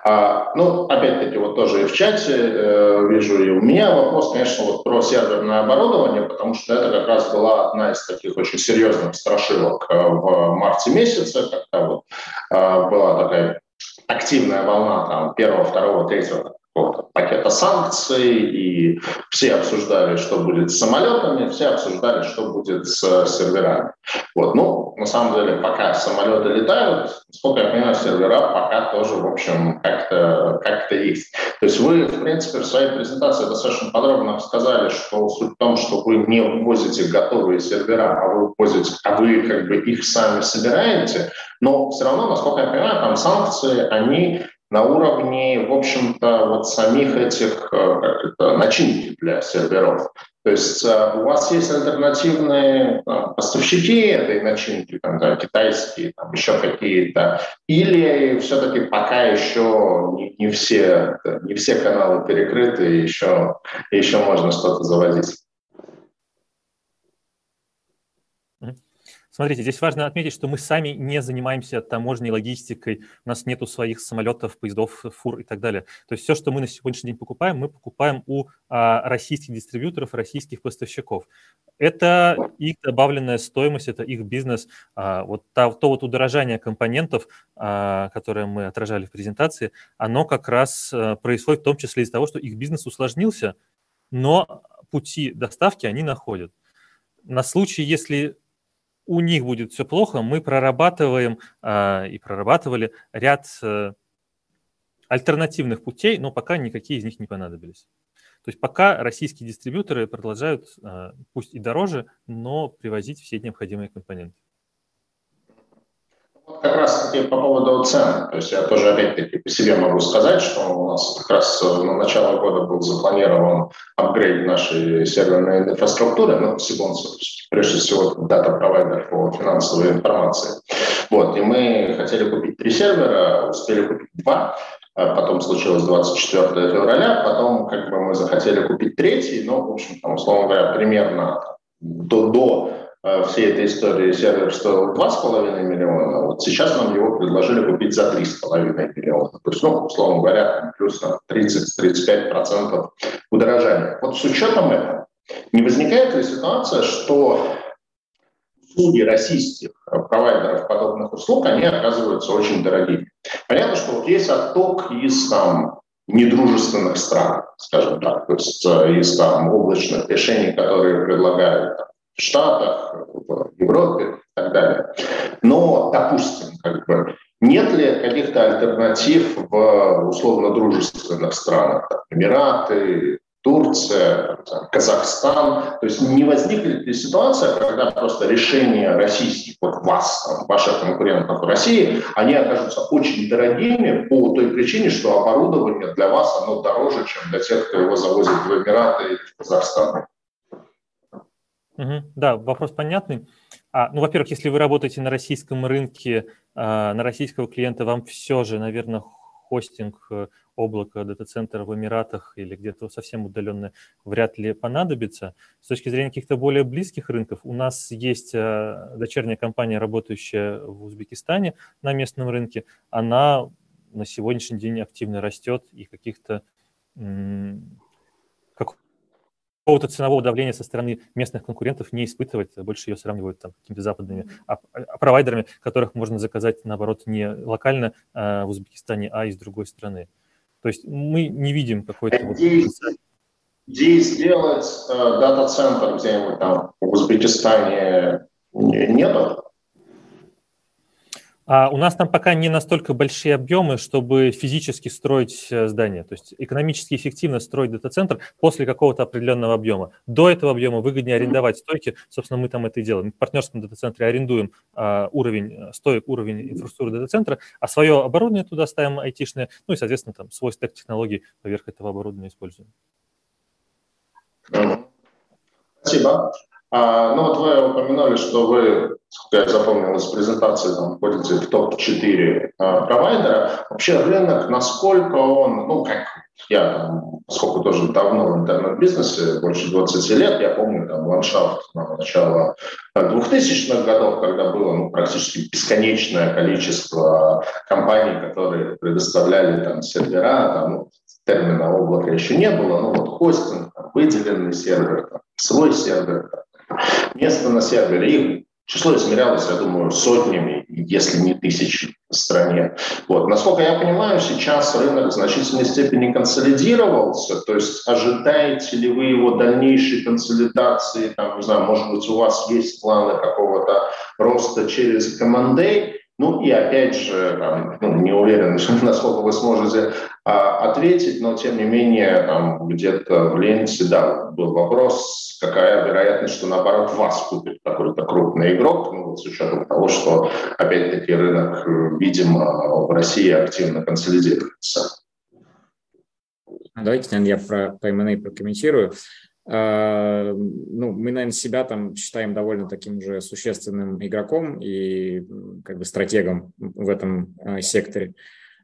А, ну, опять-таки, вот тоже и в чате э, вижу, и у меня вопрос, конечно, вот про серверное оборудование, потому что это как раз была одна из таких очень серьезных страшилок э, в марте месяце, когда вот э, была такая активная волна там первого, второго, третьего пакета санкций, и все обсуждали, что будет с самолетами, все обсуждали, что будет с серверами. Вот. Ну, на самом деле, пока самолеты летают, сколько я понимаю, сервера пока тоже, в общем, как-то как есть. То есть вы, в принципе, в своей презентации достаточно подробно сказали, что суть в том, что вы не ввозите готовые сервера, а вы ввозите, а вы как бы их сами собираете, но все равно, насколько я понимаю, там санкции, они на уровне, в общем-то, вот самих этих э, это, начинки для серверов. То есть э, у вас есть альтернативные там, поставщики этой начинки, там, да, китайские, там, еще какие-то, или все-таки пока еще не, не, все, не все каналы перекрыты, еще, еще можно что-то заводить? Смотрите, здесь важно отметить, что мы сами не занимаемся таможней, логистикой, у нас нету своих самолетов, поездов, фур и так далее. То есть все, что мы на сегодняшний день покупаем, мы покупаем у а, российских дистрибьюторов, российских поставщиков. Это их добавленная стоимость, это их бизнес. А, вот то, то вот удорожание компонентов, а, которое мы отражали в презентации, оно как раз а, происходит в том числе из-за того, что их бизнес усложнился, но пути доставки они находят. На случай, если у них будет все плохо, мы прорабатываем а, и прорабатывали ряд а, альтернативных путей, но пока никакие из них не понадобились. То есть пока российские дистрибьюторы продолжают, а, пусть и дороже, но привозить все необходимые компоненты как раз таки по поводу цен. То есть я тоже опять-таки по себе могу сказать, что у нас как раз на начало года был запланирован апгрейд нашей серверной инфраструктуры, ну, Сибонса, прежде всего дата-провайдер по финансовой информации. Вот, и мы хотели купить три сервера, успели купить два, а потом случилось 24 февраля, потом как бы мы захотели купить третий, но, в общем, там, условно говоря, примерно до, до всей этой истории сервер стоил 2,5 миллиона, вот сейчас нам его предложили купить за 3,5 миллиона. То есть, ну, условно говоря, плюс 30-35% удорожания. Вот с учетом этого, не возникает ли ситуация, что услуги российских провайдеров подобных услуг, они оказываются очень дорогими? Понятно, что вот есть отток из там, недружественных стран, скажем так, то есть э, из там, облачных решений, которые предлагают Штатах, в Европе и так далее. Но, допустим, как бы, нет ли каких-то альтернатив в условно-дружественных странах, там, Эмираты, Турция, там, Казахстан. То есть не возникнет ли ситуация, когда просто решения российских, вот вас, там, ваших конкурентов в России, они окажутся очень дорогими по той причине, что оборудование для вас оно дороже, чем для тех, кто его завозит в Эмираты или в Казахстан. Угу. Да, вопрос понятный. А, ну, во-первых, если вы работаете на российском рынке, а, на российского клиента, вам все же, наверное, хостинг э, облака дата-центра в Эмиратах или где-то совсем удаленно вряд ли понадобится. С точки зрения каких-то более близких рынков, у нас есть а, дочерняя компания, работающая в Узбекистане на местном рынке. Она на сегодняшний день активно растет и каких-то какого-то ценового давления со стороны местных конкурентов не испытывать, больше ее сравнивают там какими-то западными а, а, провайдерами, которых можно заказать, наоборот, не локально а, в Узбекистане, а из другой страны. То есть мы не видим какой-то... Вот... идеи сделать э, дата-центр где-нибудь там в Узбекистане нету? А у нас там пока не настолько большие объемы, чтобы физически строить э, здание. То есть экономически эффективно строить дата-центр после какого-то определенного объема. До этого объема выгоднее арендовать стойки. Собственно, мы там это и делаем. Мы в партнерском дата-центре арендуем а, уровень э, стоек, уровень инфраструктуры дата-центра, а свое оборудование туда ставим айтишное, ну и, соответственно, там свой стек технологий поверх этого оборудования используем. Спасибо. А, ну вот вы упомянули, что вы, как я запомнил из презентации, там, входите в топ-4 а, провайдера. Вообще рынок, насколько он, ну как я, там, поскольку тоже давно в интернет-бизнесе, больше 20 лет, я помню там ландшафт на начала 2000-х годов, когда было ну, практически бесконечное количество компаний, которые предоставляли там сервера, там, ну, термина облака еще не было, ну вот хостинг, там, выделенный сервер, там, свой сервер, Место на сервере, их число измерялось, я думаю, сотнями, если не тысячами в стране. Вот. Насколько я понимаю, сейчас рынок в значительной степени консолидировался, то есть ожидаете ли вы его дальнейшей консолидации, там, не знаю, может быть, у вас есть планы какого-то роста через командей, ну и опять же, там, ну, не уверен, [LAUGHS] насколько вы сможете а, ответить, но тем не менее, там где-то в ленте, да, был вопрос, какая вероятность, что наоборот вас купит какой-то крупный игрок, ну вот с учетом того, что опять-таки рынок, видимо, в России активно консолидируется. Давайте, наверное, я про, M&A прокомментирую. А, ну, мы, наверное, себя там считаем довольно таким же существенным игроком и как бы стратегом в этом а, секторе.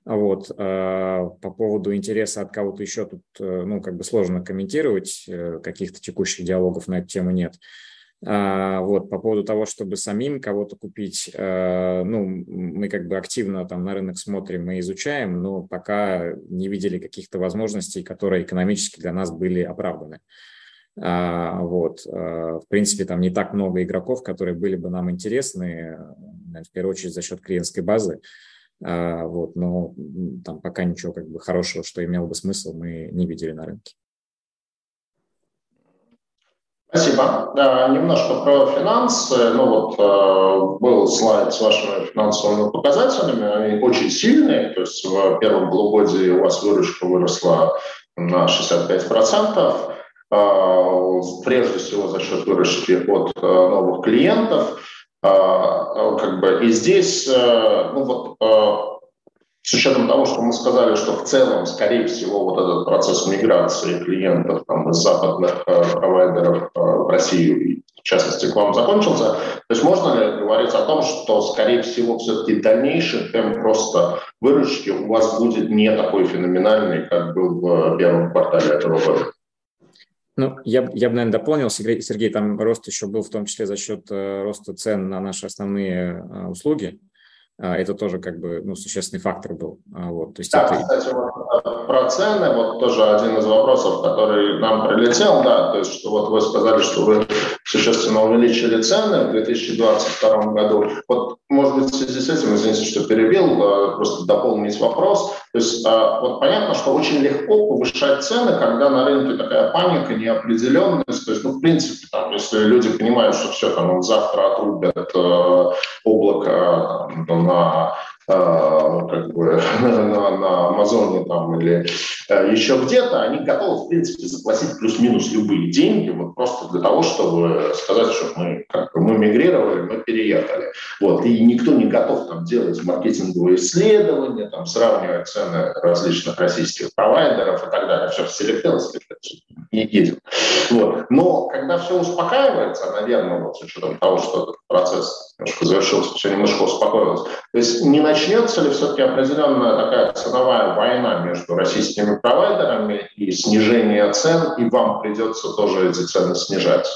Вот. А, по поводу интереса от кого-то еще тут, э, ну, как бы сложно комментировать, э, каких-то текущих диалогов на эту тему нет. Вот, по поводу того, чтобы самим кого-то купить, ну, мы как бы активно там на рынок смотрим и изучаем, но пока не видели каких-то возможностей, которые экономически для нас были оправданы. Вот. А, в принципе, там не так много игроков, которые были бы нам интересны, в первую очередь за счет клиентской базы. А, вот. Но там пока ничего как бы хорошего, что имело бы смысл, мы не видели на рынке. Спасибо. Да, немножко про финансы. Ну вот э, был слайд с вашими финансовыми показателями. Они очень сильные. То есть в первом полугодии у вас выручка выросла на 65%. Э, прежде всего за счет выручки от э, новых клиентов. Э, э как бы, и здесь э, ну вот, э, с учетом того, что мы сказали, что в целом, скорее всего, вот этот процесс миграции клиентов там, из западных провайдеров в Россию, в частности, к вам закончился, то есть можно ли говорить о том, что, скорее всего, все-таки дальнейший темп просто выручки у вас будет не такой феноменальный, как был в первом квартале этого года? Ну, я, я бы, наверное, дополнил, Сергей, Сергей, там рост еще был в том числе за счет э, роста цен на наши основные э, услуги. А, это тоже как бы ну, существенный фактор был. А, вот, то есть да, это... кстати, вот, про цены, вот тоже один из вопросов, который нам прилетел, да, то есть что вот вы сказали, что вы существенно увеличили цены в 2022 году. Вот, может быть, в связи с этим, извините, что перебил, а, просто дополнить вопрос. То есть вот понятно, что очень легко повышать цены, когда на рынке такая паника, неопределенность. То есть, ну, в принципе, там, если люди понимают, что все, там, завтра отрубят э, облако там, на как бы [LAUGHS] на, на Амазоне там или э, еще где-то, они готовы, в принципе, заплатить плюс-минус любые деньги, вот просто для того, чтобы сказать, что мы, как бы, мы мигрировали, мы переехали. Вот. И никто не готов там делать маркетинговые исследования, там, сравнивать цены различных российских провайдеров и так далее. Все в Selectel не едет. Вот. Но когда все успокаивается, наверное, вот с учетом того, что этот процесс немножко завершился, все немножко успокоилось, то есть не на начнется ли все-таки определенная такая ценовая война между российскими провайдерами и снижение цен, и вам придется тоже эти цены снижать?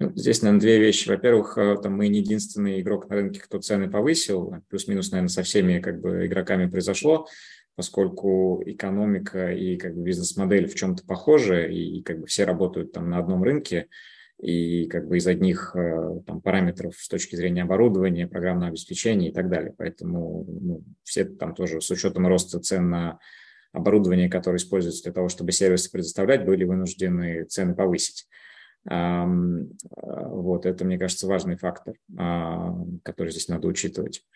Здесь, наверное, две вещи. Во-первых, э, там мы не единственный игрок на рынке, кто цены повысил. Плюс-минус, наверное, со всеми как бы, игроками произошло, поскольку экономика и как бы, бизнес-модель в чем-то похожи, и как бы все работают там на одном рынке и как бы из одних э, там, параметров с точки зрения оборудования, программного обеспечения и так далее. Поэтому ну, все там тоже с учетом роста цен на оборудование, которое используется для того, чтобы сервисы предоставлять, были вынуждены цены повысить. Э, вот, это, мне кажется, важный фактор, а, который здесь надо учитывать.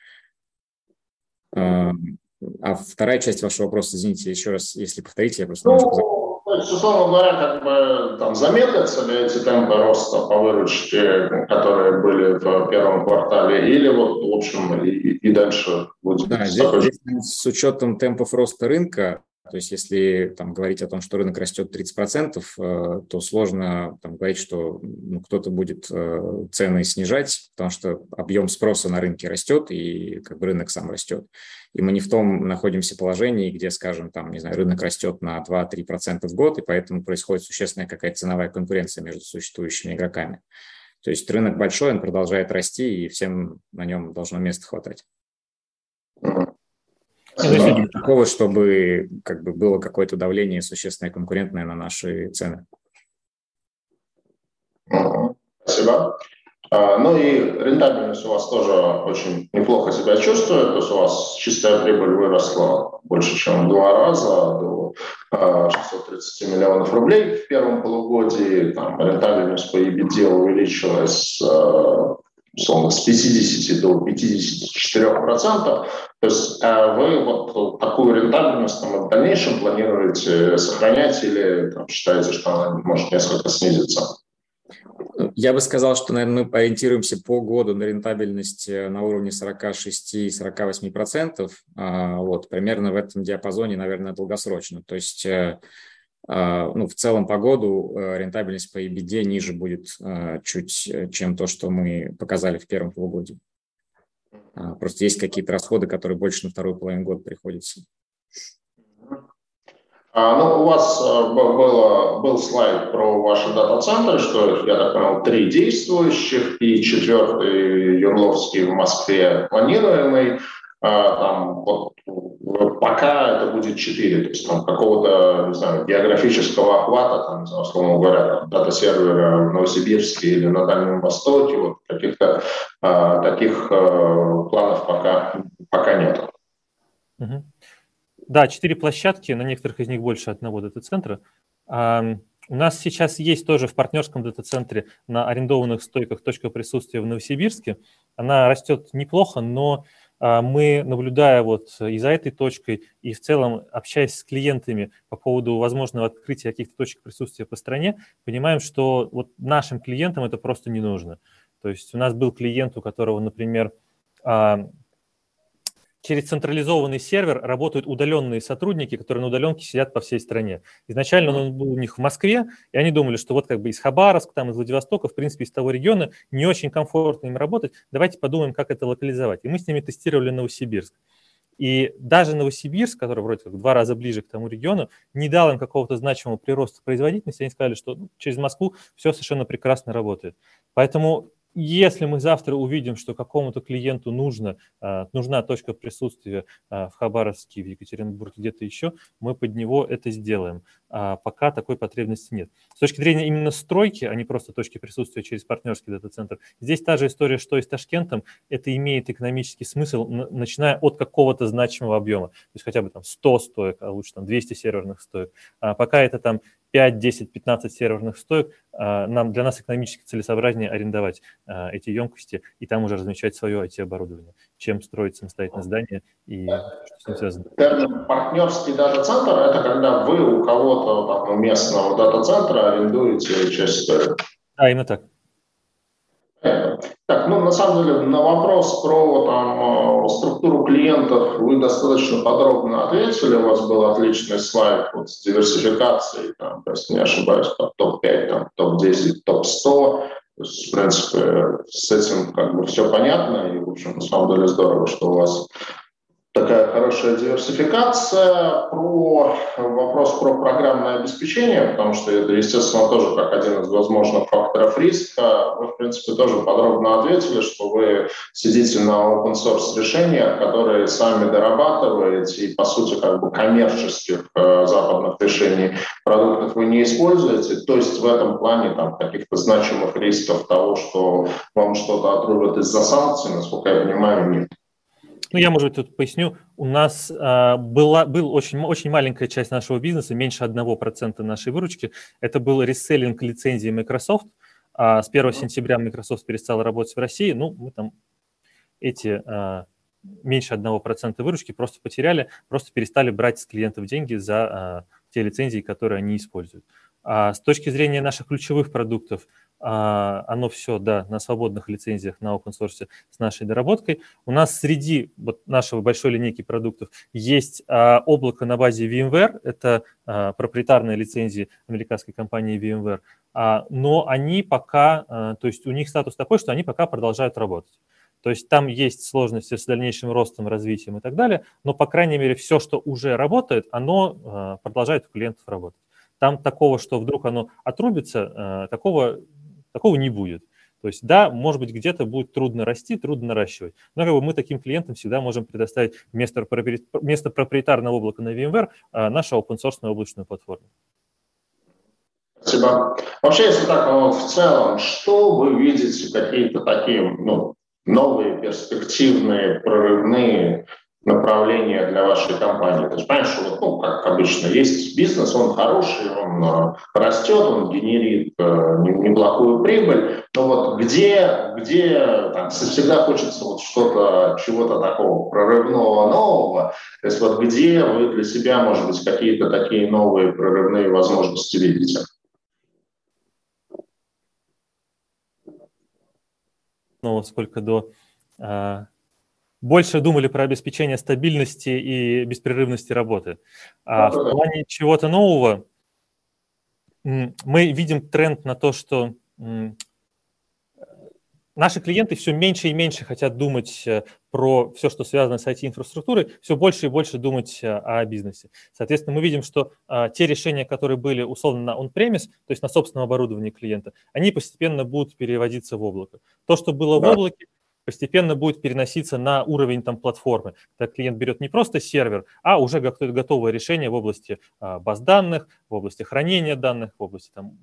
А вторая часть вашего вопроса, извините, еще раз, если повторите, я просто немножко то есть, условно говоря, как бы там замедлятся ли эти темпы роста по выручке, которые были в первом квартале, или вот, в общем, и, и дальше будет да, здесь, такой... здесь с учетом темпов роста рынка, то есть если там, говорить о том, что рынок растет 30%, э, то сложно там, говорить, что ну, кто-то будет э, цены снижать, потому что объем спроса на рынке растет, и как бы рынок сам растет. И мы не в том находимся положении, где, скажем, там, не знаю, рынок растет на 2-3% в год, и поэтому происходит существенная какая-то ценовая конкуренция между существующими игроками. То есть рынок большой, он продолжает расти, и всем на нем должно места хватать. Нет такого, чтобы как бы было какое-то давление существенное конкурентное на наши цены. Спасибо. А, ну и рентабельность у вас тоже очень неплохо себя чувствует. То есть у вас чистая прибыль выросла больше, чем в два раза, до 630 а, миллионов рублей в первом полугодии. Там рентабельность по EBITDA увеличилась а, условно, с 50 до 54 процентов. То есть вы вот такую рентабельность там, в дальнейшем планируете сохранять или там, считаете, что она может несколько снизиться? Я бы сказал, что, наверное, мы ориентируемся по году на рентабельность э, на уровне 46-48%. А, вот, примерно в этом диапазоне, наверное, долгосрочно. То есть э, а, ну, в целом по году э, рентабельность по EBITDA ниже будет чуть, чем то, что мы показали в первом полугодии. А, просто есть какие-то расходы, которые больше на вторую половину года приходятся. А, ну, у вас э, было, был слайд про ваши дата-центры, что, я так понял, три действующих и четвертый Юрловский в Москве планируемый. А, там, вот, пока это будет четыре, то есть там какого-то, не знаю, географического охвата, там, условно говоря, дата-сервера в Новосибирске или на Дальнем Востоке, вот каких-то а, таких а, планов пока, пока нет. Uh-huh. Да, четыре площадки, на некоторых из них больше одного дата-центра. у нас сейчас есть тоже в партнерском дата-центре на арендованных стойках точка присутствия в Новосибирске. Она растет неплохо, но а, мы, наблюдая вот и за этой точкой, и в целом общаясь с клиентами по поводу возможного открытия каких-то точек присутствия по стране, понимаем, что вот нашим клиентам это просто не нужно. То есть у нас был клиент, у которого, например, а, через централизованный сервер работают удаленные сотрудники, которые на удаленке сидят по всей стране. Изначально он был у них в Москве, и они думали, что вот как бы из Хабаровска, там, из Владивостока, в принципе, из того региона не очень комфортно им работать. Давайте подумаем, как это локализовать. И мы с ними тестировали Новосибирск. И даже Новосибирск, который вроде как в два раза ближе к тому региону, не дал им какого-то значимого прироста производительности. Они сказали, что ну, через Москву все совершенно прекрасно работает. Поэтому если мы завтра увидим, что какому-то клиенту нужно, а, нужна точка присутствия а, в Хабаровске, в Екатеринбурге, где-то еще, мы под него это сделаем. А пока такой потребности нет. С точки зрения именно стройки, а не просто точки присутствия через партнерский дата-центр, здесь та же история, что и с Ташкентом, это имеет экономический смысл, начиная от какого-то значимого объема, то есть хотя бы там 100 стоек, а лучше там 200 серверных стоек. А пока это там 5, 10, 15 серверных стоек, а, нам, для нас экономически целесообразнее арендовать а, эти емкости и там уже размещать свое IT-оборудование, чем строить самостоятельное здание и что с ним связано. Термин партнерский дата-центр – это когда вы у кого-то там, местного дата-центра арендуете часть стоек. Да, именно так. Так, ну, на самом деле, на вопрос про там, э, структуру клиентов вы достаточно подробно ответили. У вас был отличный слайд вот, с диверсификацией, там, если не ошибаюсь, топ-5, там, топ-10, топ-100. То есть, в принципе, с этим как бы все понятно. И, в общем, на самом деле здорово, что у вас такая хорошая диверсификация. Про вопрос про программное обеспечение, потому что это, естественно, тоже как один из возможных факторов риска. Вы, в принципе, тоже подробно ответили, что вы сидите на open source решениях, которые сами дорабатываете, и, по сути, как бы коммерческих э, западных решений продуктов вы не используете. То есть в этом плане там каких-то значимых рисков того, что вам что-то отрубят из-за санкций, насколько я понимаю, нет. Ну, я, может быть, тут поясню. У нас а, была был очень, очень маленькая часть нашего бизнеса, меньше 1% нашей выручки. Это был реселлинг лицензии Microsoft. А с 1 сентября Microsoft перестал работать в России. Ну, мы там эти а, меньше 1% выручки просто потеряли, просто перестали брать с клиентов деньги за а, те лицензии, которые они используют. А с точки зрения наших ключевых продуктов, оно все, да, на свободных лицензиях, на open source с нашей доработкой. У нас среди вот нашего большой линейки продуктов есть а, облако на базе VMware, это а, проприетарные лицензии американской компании VMware, но они пока, то есть у них статус такой, что они пока продолжают работать. То есть там есть сложности с дальнейшим ростом, развитием и так далее, но, по крайней мере, все, что уже работает, оно продолжает у клиентов работать. Там такого, что вдруг оно отрубится, такого Такого не будет. То есть, да, может быть, где-то будет трудно расти, трудно наращивать. Но как бы мы таким клиентам всегда можем предоставить вместо, вместо проприетарного облака на VMware а, нашу open-source облачную платформу. Спасибо. Вообще, если так, ну, в целом, что вы видите, какие-то такие ну, новые, перспективные, прорывные направление для вашей компании. Ты же понимаешь, что вот, ну, как обычно, есть бизнес, он хороший, он э, растет, он генерит э, неплохую прибыль, но вот где, где там, всегда хочется вот что-то, чего-то такого прорывного нового, то есть вот где вы для себя, может быть, какие-то такие новые прорывные возможности видите? Ну, сколько до а, больше думали про обеспечение стабильности и беспрерывности работы. А в плане чего-то нового мы видим тренд на то, что наши клиенты все меньше и меньше хотят думать э, про все, что связано с IT-инфраструктурой, все больше и больше думать э, о бизнесе. Соответственно, мы видим, что а, те решения, которые были условно на on-premise, то есть на собственном оборудовании клиента, они постепенно будут переводиться в облако. То, что было да. в облаке, постепенно будет переноситься на уровень там, платформы. Когда клиент берет не просто сервер, а уже готовое решение в области а, баз данных, в области хранения данных, в области там,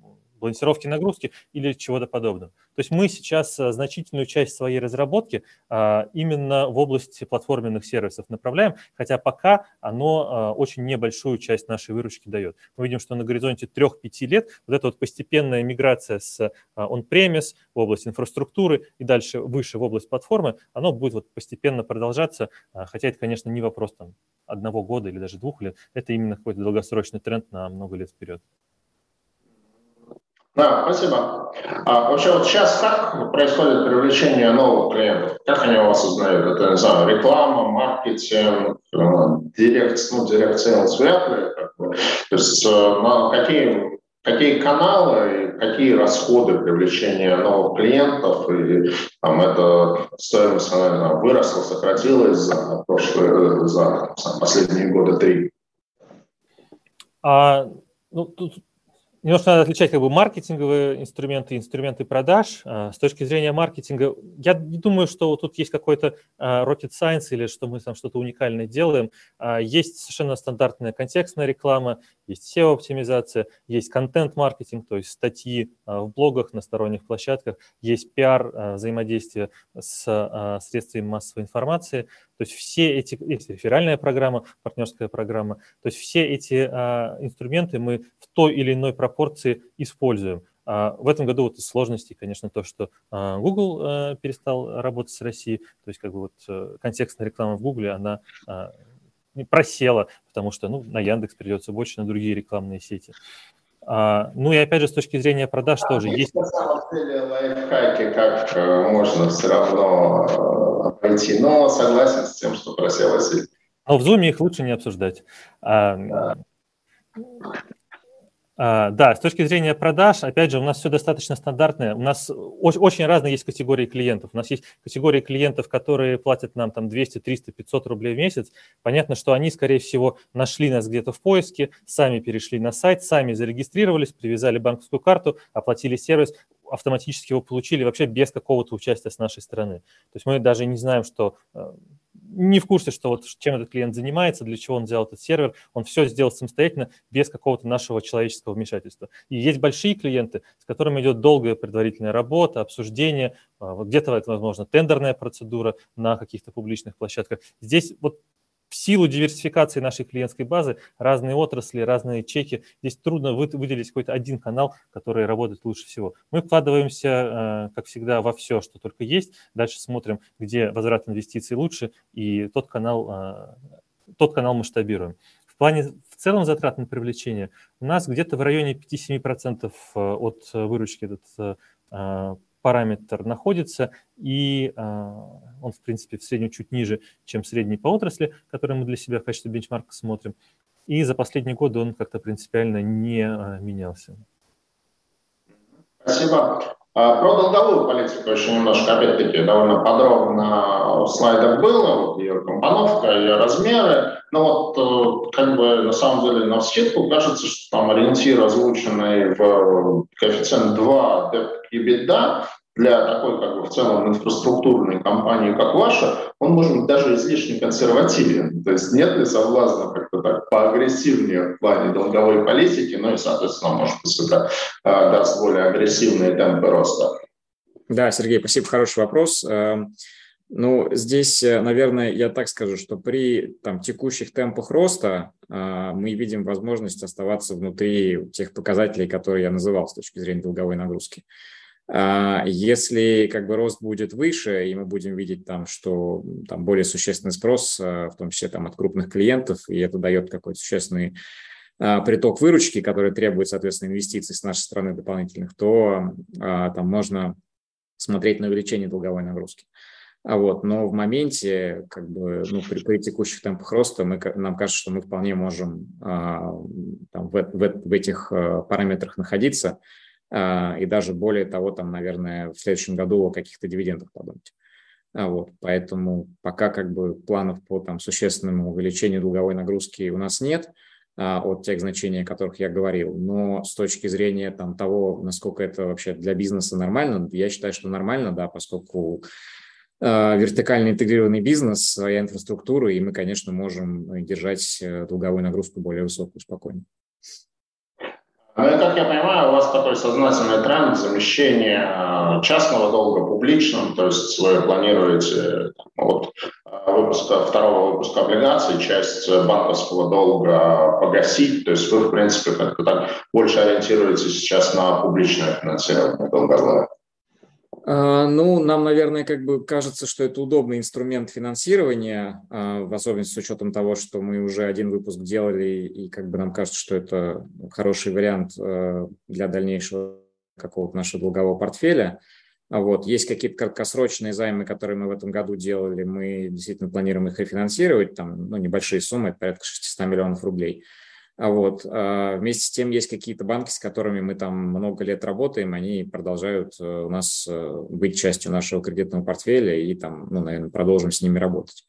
балансировки нагрузки или чего-то подобного. То есть мы сейчас э, значительную часть своей разработки а, именно в области платформенных сервисов направляем, хотя пока оно а, очень небольшую часть нашей выручки дает. Мы видим, что на горизонте 3-5 лет вот эта вот постепенная миграция с on-premise в область инфраструктуры и дальше выше в область платформы, оно будет вот постепенно продолжаться, хотя это, конечно, не вопрос там одного года или даже двух лет, это именно какой-то долгосрочный тренд на много лет вперед. Да, спасибо. А вообще вот сейчас как происходит привлечение новых клиентов? Как они вас узнают? Это, не знаю, реклама, маркетинг, э, директ, ну, директ sales вряд ли. Как бы. То есть э, на какие, какие каналы, какие расходы привлечения новых клиентов, и там это стоимость она выросла, сократилась за прошлые, за последние годы три? А, ну, тут Немножко надо отличать как бы маркетинговые инструменты и инструменты продаж. А, с точки зрения маркетинга, я не думаю, что тут есть какой-то а, rocket science или что мы там что-то уникальное делаем. А, есть совершенно стандартная контекстная реклама, есть SEO-оптимизация, есть контент-маркетинг, то есть статьи в блогах, на сторонних площадках, есть пиар, взаимодействие с средствами массовой информации. То есть все эти, есть реферальная программа, партнерская программа, то есть все эти инструменты мы в той или иной пропорции используем. А в этом году вот из сложностей, конечно, то, что а, Google а, перестал работать с Россией, то есть как бы вот э, контекстная реклама в Google, она а, просела, потому что ну, на Яндекс придется больше, на другие рекламные сети. А, ну и опять же, с точки зрения продаж а, тоже есть... На самом деле лайфхаки, как э, можно все равно обойти, но согласен с тем, что просела сеть. Но в Zoom их лучше не обсуждать. Да. А, да, с точки зрения продаж, опять же, у нас все достаточно стандартное. У нас очень разные есть категории клиентов. У нас есть категории клиентов, которые платят нам там 200, 300, 500 рублей в месяц. Понятно, что они, скорее всего, нашли нас где-то в поиске, сами перешли на сайт, сами зарегистрировались, привязали банковскую карту, оплатили сервис, автоматически его получили вообще без какого-то участия с нашей стороны. То есть мы даже не знаем, что э, не в курсе, что вот чем этот клиент занимается, для чего он взял этот сервер, он все сделал самостоятельно, без какого-то нашего человеческого вмешательства. И есть большие клиенты, с которыми идет долгая предварительная работа, обсуждение, а, где-то возможно, тендерная процедура на каких-то публичных площадках. Здесь вот силу диверсификации нашей клиентской базы разные отрасли, разные чеки. Здесь трудно выделить какой-то один канал, который работает лучше всего. Мы вкладываемся, э, как всегда, во все, что только есть. Дальше смотрим, где возврат инвестиций лучше, и тот канал, э, тот канал масштабируем. В плане в целом затрат на привлечение у нас где-то в районе 5-7% э, от выручки этот параметр находится, и а, он, в принципе, в среднем чуть ниже, чем средний по отрасли, который мы для себя в качестве бенчмарка смотрим. И за последние годы он как-то принципиально не а, менялся. Спасибо. А, про долговую политику еще немножко, опять-таки, довольно подробно в слайдах было, вот ее компоновка, ее размеры. Но вот э, как бы на самом деле на скидку кажется, что там ориентир, озвученный в коэффициент 2 деп EBITDA, для такой как бы в целом инфраструктурной компании, как ваша, он может быть даже излишне консервативен. То есть нет ли соблазна как-то так поагрессивнее в плане долговой политики, ну и, соответственно, может быть, это э, даст более агрессивные темпы роста. Да, Сергей, спасибо, хороший вопрос. Эм, ну, здесь, э, наверное, я так скажу, что при там, текущих темпах роста э, мы видим возможность оставаться внутри тех показателей, которые я называл с точки зрения долговой нагрузки. А, если как бы рост будет выше, и мы будем видеть там, что там более существенный спрос, а, в том числе там от крупных клиентов, и это дает какой-то существенный а, приток выручки, который требует, соответственно, инвестиций с нашей стороны дополнительных, то там можно смотреть на увеличение долговой нагрузки. А вот, но в моменте, как бы, ну, при, при текущих темпах роста мы, нам кажется, что мы вполне можем а, там, в, в, в этих параметрах находиться, и даже более того, там, наверное, в следующем году о каких-то дивидендах подумать. А вот, поэтому пока как бы планов по там, существенному увеличению долговой нагрузки у нас нет а, от тех значений, о которых я говорил. Но с точки зрения там, того, насколько это вообще для бизнеса нормально, я считаю, что нормально, да, поскольку э, вертикально интегрированный бизнес, своя инфраструктура, и мы, конечно, можем держать э, долговую нагрузку более высокую, спокойно. Ну и, как я понимаю, у вас такой сознательный тренд замещения частного долга публичным, то есть вы планируете от выпуска, второго выпуска облигаций часть банковского долга погасить, то есть вы, в принципе, как-то так больше ориентируетесь сейчас на публичное финансирование долговое. А, ну, нам, наверное, как бы кажется, что это удобный инструмент финансирования, а, в особенности с учетом того, что мы уже один выпуск делали, и как бы нам кажется, что это хороший вариант а, для дальнейшего какого-то нашего долгового портфеля. Вот. Есть какие-то краткосрочные займы, которые мы в этом году делали, мы действительно планируем их рефинансировать, там ну, небольшие суммы, порядка 600 миллионов рублей. А вот. А вместе с тем есть какие-то банки, с которыми мы там много лет работаем, они продолжают э, у нас э, быть частью нашего кредитного портфеля и там, ну, наверное, продолжим с ними работать.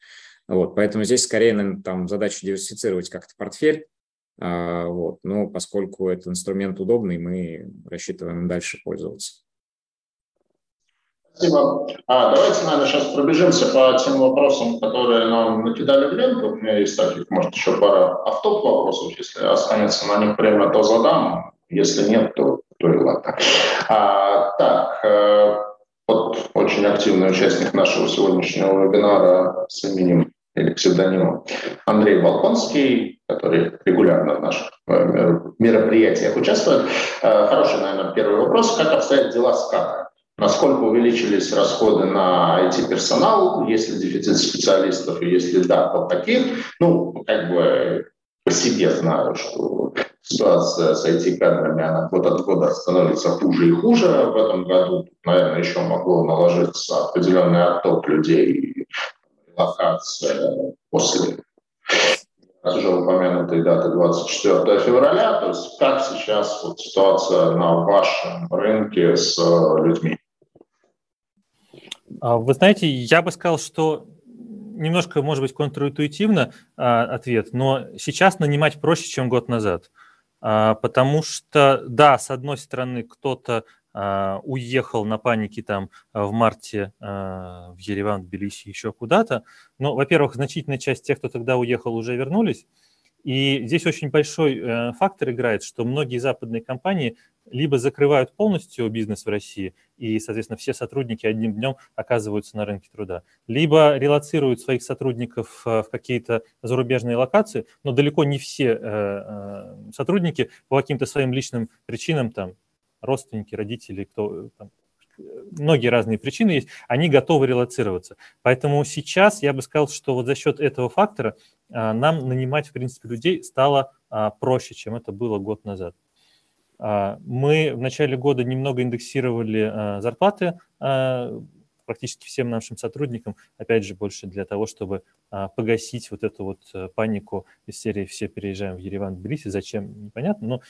Вот. Поэтому здесь скорее, наверное, там задача диверсифицировать как-то портфель, а, вот. но поскольку этот инструмент удобный, мы рассчитываем дальше пользоваться. Спасибо. А, давайте, наверное, сейчас пробежимся по тем вопросам, которые нам накидали в ленту. У меня есть таких, может, еще пара автоп вопросов. Если останется на них время, то задам. Если нет, то, то и ладно. А, так, э, вот очень активный участник нашего сегодняшнего вебинара с именем или псевдонимом Андрей Волконский, который регулярно в наших э, мероприятиях участвует. Э, хороший, наверное, первый вопрос. Как обстоят дела с кадрами? Насколько увеличились расходы на IT-персонал, если дефицит специалистов, и если да, то каких? Ну, как бы по себе знаю, что ситуация с IT-кадрами, она год от года становится хуже и хуже. В этом году, наверное, еще могло наложиться определенный отток людей, локация после уже упомянутой даты 24 февраля. То есть как сейчас вот ситуация на вашем рынке с людьми? А, вы знаете, я бы сказал, что немножко, может быть, контринтуитивно а, ответ, но сейчас нанимать проще, чем год назад. А, потому что, да, с одной стороны, кто-то уехал на панике там в марте в Ереван, в Тбилиси, еще куда-то. Но, во-первых, значительная часть тех, кто тогда уехал, уже вернулись. И здесь очень большой э, фактор играет, что многие западные компании либо закрывают полностью бизнес в России, и, соответственно, все сотрудники одним днем оказываются на рынке труда, либо релацируют своих сотрудников э, в какие-то зарубежные локации, но далеко не все э, э, сотрудники по каким-то своим личным причинам, там, родственники, родители, кто там, многие разные причины есть, они готовы релацироваться. Поэтому сейчас я бы сказал, что вот за счет этого фактора нам нанимать, в принципе, людей стало проще, чем это было год назад. А, мы в начале года немного индексировали а, зарплаты а, практически всем нашим сотрудникам, опять же, больше для того, чтобы погасить вот эту вот э, панику из серии «Все переезжаем в Ереван, Тбилиси». Зачем, непонятно, но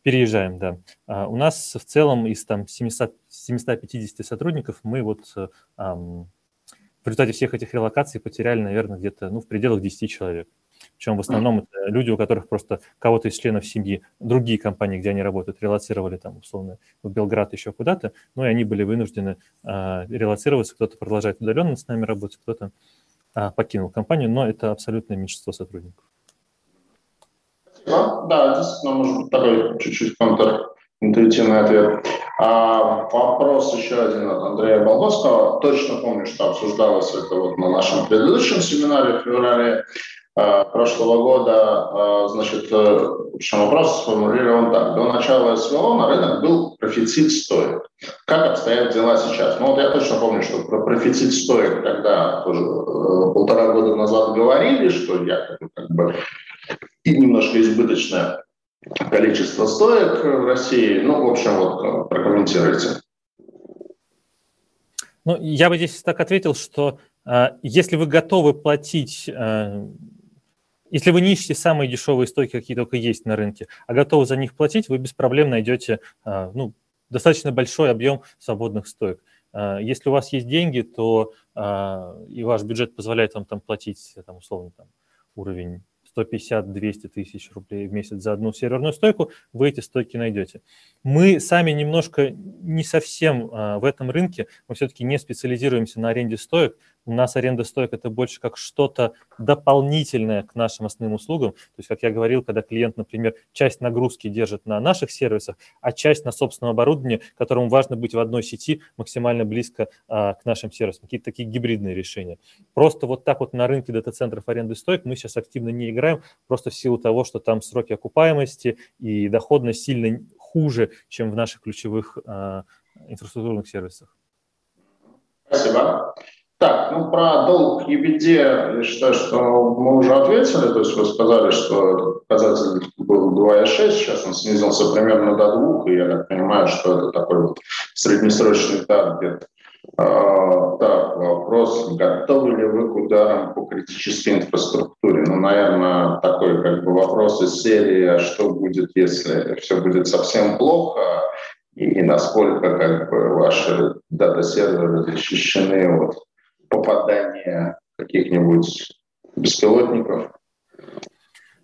переезжаем, да. У нас в целом из там 700, 750 сотрудников мы вот э, в результате всех этих релокаций потеряли, наверное, где-то ну, в пределах 10 человек. Причем в основном это люди, у которых просто кого-то из членов семьи, другие компании, где они работают, релацировали там условно в Белград еще куда-то, ну и они были вынуждены э, релацироваться, кто-то продолжает удаленно с нами работать, кто-то э, покинул компанию, но это абсолютное меньшинство сотрудников. Да, да, действительно, может быть, такой чуть-чуть контринтуитивный ответ. А, вопрос еще один от Андрея Болговского. Точно помню, что обсуждалось это вот на нашем предыдущем семинаре в феврале. Э, прошлого года, э, значит, э, общем, вопрос сформулирован так. До начала СВО на рынок был профицит стоек. Как обстоят дела сейчас? Ну вот я точно помню, что про профицит стоек когда тоже полтора года назад говорили, что я как бы и немножко избыточное количество стоек в России. Ну, в общем, вот прокомментируйте. Ну, я бы здесь так ответил, что если вы готовы платить если вы не ищете самые дешевые стойки, какие только есть на рынке, а готовы за них платить, вы без проблем найдете а, ну, достаточно большой объем свободных стоек. А, если у вас есть деньги, то а, и ваш бюджет позволяет вам там платить, там, условно, там, уровень 150-200 тысяч рублей в месяц за одну серверную стойку, вы эти стойки найдете. Мы сами немножко не совсем в этом рынке, мы все-таки не специализируемся на аренде стоек, У нас аренда стоек – это больше как что-то дополнительное к нашим основным услугам. То есть, как я говорил, когда клиент, например, часть нагрузки держит на наших сервисах, а часть на собственном оборудовании, которому важно быть в одной сети максимально близко а, к нашим сервисам. Какие-то такие гибридные решения. Просто вот так вот на рынке дата-центров аренды стоек мы сейчас активно не играем, просто в силу того, что там сроки окупаемости и доходность сильно хуже, чем в наших ключевых а, инфраструктурных сервисах. Спасибо. Так, ну про долг EBD я считаю, что мы уже ответили. То есть вы сказали, что показатель был 2,6, сейчас он снизился примерно до 2, и я так понимаю, что это такой вот среднесрочный таргет. А, так, вопрос, готовы ли вы к ударам по критической инфраструктуре? Ну, наверное, такой как бы вопрос из серии, а что будет, если все будет совсем плохо, и насколько как бы ваши дата-серверы защищены от попадания каких-нибудь беспилотников?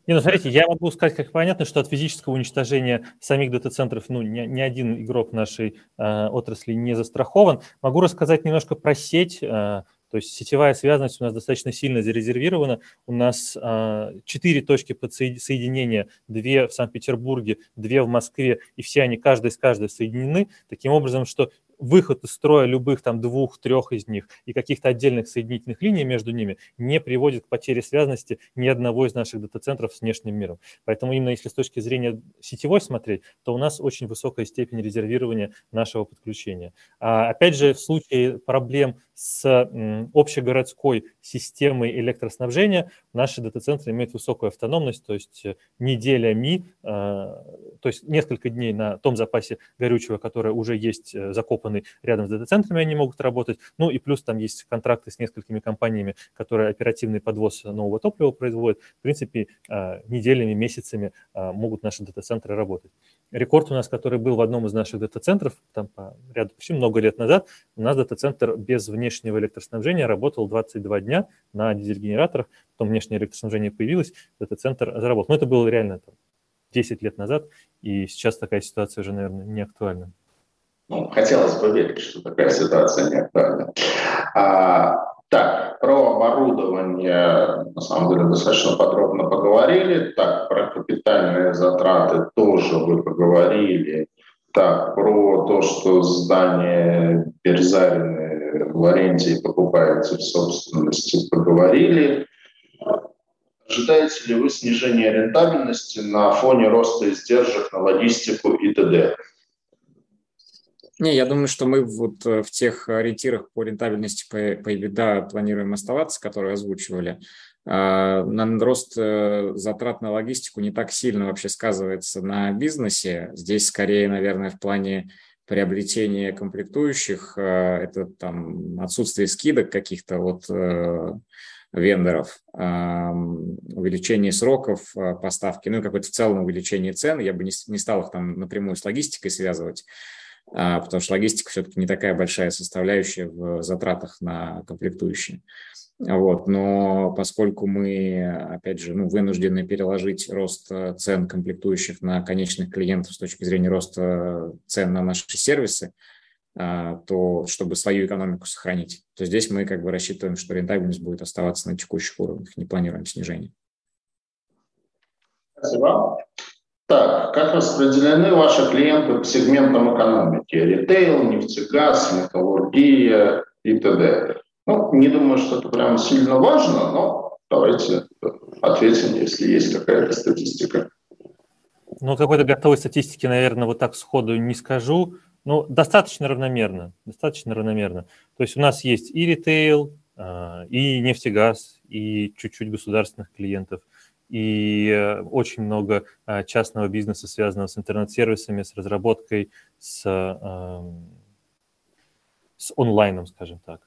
Не, ну смотрите, я могу сказать, как понятно, что от физического уничтожения самих дата-центров ну, ни, ни один игрок нашей э, отрасли не застрахован. Могу рассказать немножко про сеть. Э, то есть сетевая связанность у нас достаточно сильно зарезервирована. У нас а, четыре точки подсоединения, две в Санкт-Петербурге, две в Москве, и все они каждая с каждой соединены, таким образом, что выход из строя любых там двух-трех из них и каких-то отдельных соединительных линий между ними не приводит к потере связанности ни одного из наших дата-центров с внешним миром. Поэтому именно если с точки зрения сетевой смотреть, то у нас очень высокая степень резервирования нашего подключения. А, опять же, в случае проблем с общегородской системой электроснабжения наши дата-центры имеют высокую автономность, то есть э, неделями, а, то есть несколько дней на том запасе горючего, которое уже есть э, закоп закопаны рядом с дата-центрами, они могут работать. Ну и плюс там есть контракты с несколькими компаниями, которые оперативный подвоз нового топлива производят. В принципе, неделями, месяцами могут наши дата-центры работать. Рекорд у нас, который был в одном из наших дата-центров, там по ряду причин, много лет назад, у нас дата-центр без внешнего электроснабжения работал 22 дня на дизель-генераторах, потом внешнее электроснабжение появилось, дата-центр заработал. Но это было реально там, 10 лет назад, и сейчас такая ситуация уже, наверное, не актуальна. Ну, хотелось бы верить, что такая ситуация не актуальна. А, так, про оборудование, на самом деле, достаточно подробно поговорили. Так, про капитальные затраты тоже вы поговорили. Так, про то, что здание Берзарины в Лорентии покупается в собственности, поговорили. Ожидаете ли вы снижения рентабельности на фоне роста издержек на логистику и т.д.? Не, я думаю, что мы вот э, в тех ориентирах по рентабельности по, по EBITDA планируем оставаться, которые озвучивали. А, на рост э, затрат на логистику не так сильно вообще сказывается на бизнесе. Здесь скорее, наверное, в плане приобретения комплектующих, э, это там отсутствие скидок каких-то от вендоров, увеличение сроков поставки, ну и какое-то в целом увеличение цен. Я бы не, не стал их там напрямую с логистикой связывать. А, потому что логистика все-таки не такая большая составляющая в затратах на комплектующие. Вот, но поскольку мы, опять же, ну, вынуждены переложить рост э, цен комплектующих на конечных клиентов с точки зрения роста цен на наши сервисы, а, то чтобы свою экономику сохранить, то здесь мы как бы рассчитываем, что рентабельность будет оставаться на текущих уровнях, не планируем снижения. Спасибо. Так, как распределены ваши клиенты по сегментам экономики? Ритейл, нефтегаз, металлургия и т.д. Ну, не думаю, что это прямо сильно важно, но давайте ответим, если есть какая-то статистика. Ну, какой-то готовой статистики, наверное, вот так сходу не скажу. Ну, достаточно равномерно, достаточно равномерно. То есть у нас есть и ритейл, а, и нефтегаз, и чуть-чуть государственных клиентов – и э, очень много э, частного бизнеса, связанного с интернет-сервисами, с разработкой, с, эм, с онлайном, скажем так.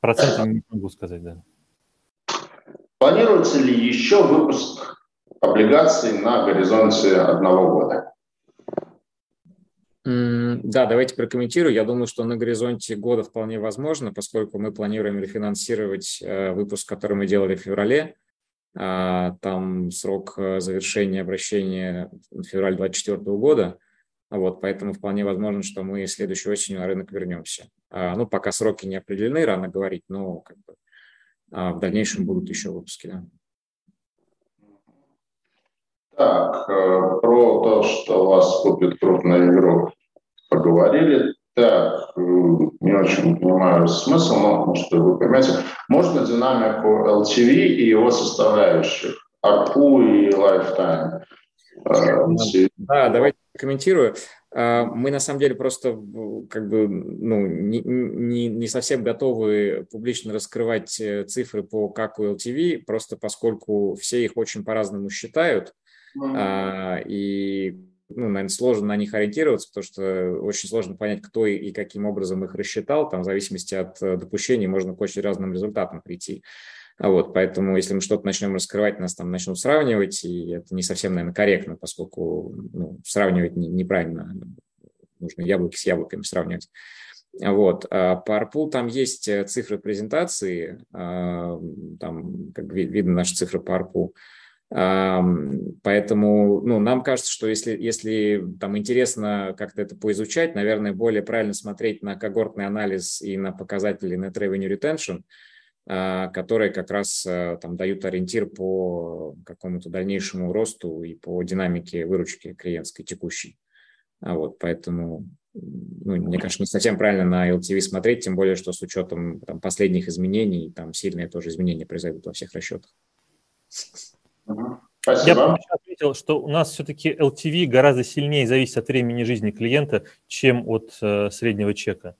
Проценты не могу сказать, да. Планируется ли еще выпуск облигаций на горизонте одного года? Да, давайте прокомментирую. Я думаю, что на горизонте года вполне возможно, поскольку мы планируем рефинансировать э, выпуск, который мы делали в феврале. А, там срок э, завершения обращения февраль 2024 года. Вот, поэтому вполне возможно, что мы следующей осенью на рынок вернемся. А, ну, пока сроки не определены, рано говорить, но как бы, а в дальнейшем будут еще выпуски. Да. Так, э, про то, что вас купит крупную игру, поговорили. Так, не очень понимаю смысл, но, может, вы поймете. Можно динамику LTV и его составляющих, ARPU и Lifetime? Э, да, давайте комментирую. А, мы на самом деле просто как бы ну, не, не, не совсем готовы публично раскрывать э, цифры по как у LTV, просто поскольку все их очень по-разному считают. Mm-hmm. И, ну, наверное, сложно на них ориентироваться, потому что очень сложно понять, кто и каким образом их рассчитал. Там в зависимости от э, допущений можно к очень разным результатам прийти. А вот, поэтому если мы что-то начнем раскрывать, нас там начнут сравнивать, и это не совсем, наверное, корректно, поскольку ну, сравнивать неправильно, нужно яблоки с яблоками сравнивать. Вот. А по ARPU там есть э, цифры презентации, а, там как видно наши цифры по ARPU. Поэтому ну, нам кажется, что если, если там интересно как-то это поизучать, наверное, более правильно смотреть на когортный анализ и на показатели Net Revenue Retention – а, которые как раз э, там дают ориентир по какому-то дальнейшему росту и по динамике выручки клиентской текущей. А вот, поэтому, ну, мне кажется, не совсем правильно на LTV смотреть, тем более, что с учетом там, последних изменений, там сильные тоже изменения произойдут во всех расчетах. Спасибо. Я бы отметил, что у нас все-таки LTV гораздо сильнее зависит от времени жизни клиента, чем от э, среднего чека.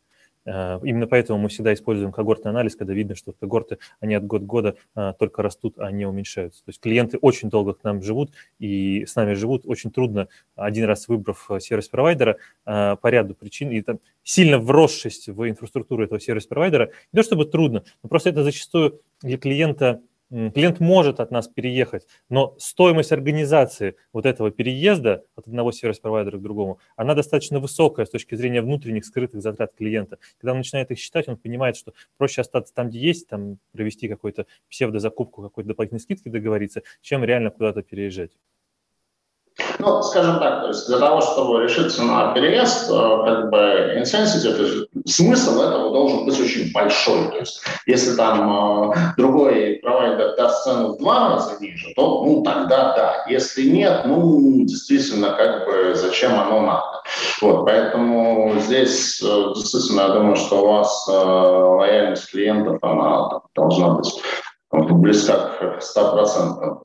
Э, именно поэтому мы всегда используем когортный анализ, когда видно, что когорты, они от года к года э, только растут, а не уменьшаются. То есть клиенты очень долго к нам живут и с нами живут. Очень трудно, один раз выбрав э, сервис-провайдера по ряду причин, и там сильно вросшись в инфраструктуру этого сервис-провайдера, не то чтобы трудно, но просто это зачастую для клиента Клиент может от нас переехать, но стоимость организации вот этого переезда от одного сервис-провайдера к другому, она достаточно высокая с точки зрения внутренних скрытых затрат клиента. Когда он начинает их считать, он понимает, что проще остаться там, где есть, там провести какую-то псевдозакупку, какой-то дополнительной скидки договориться, чем реально куда-то переезжать. Ну, скажем так, то есть для того, чтобы решиться на переезд, э, как бы insensitive, то есть смысл этого должен быть очень большой. То есть если там э, другой провайдер даст цену в два раза ниже, то ну тогда да. Если нет, ну действительно, как бы зачем оно надо. Вот, поэтому здесь э, действительно я думаю, что у вас лояльность клиентов, она там, должна быть близка к 100%.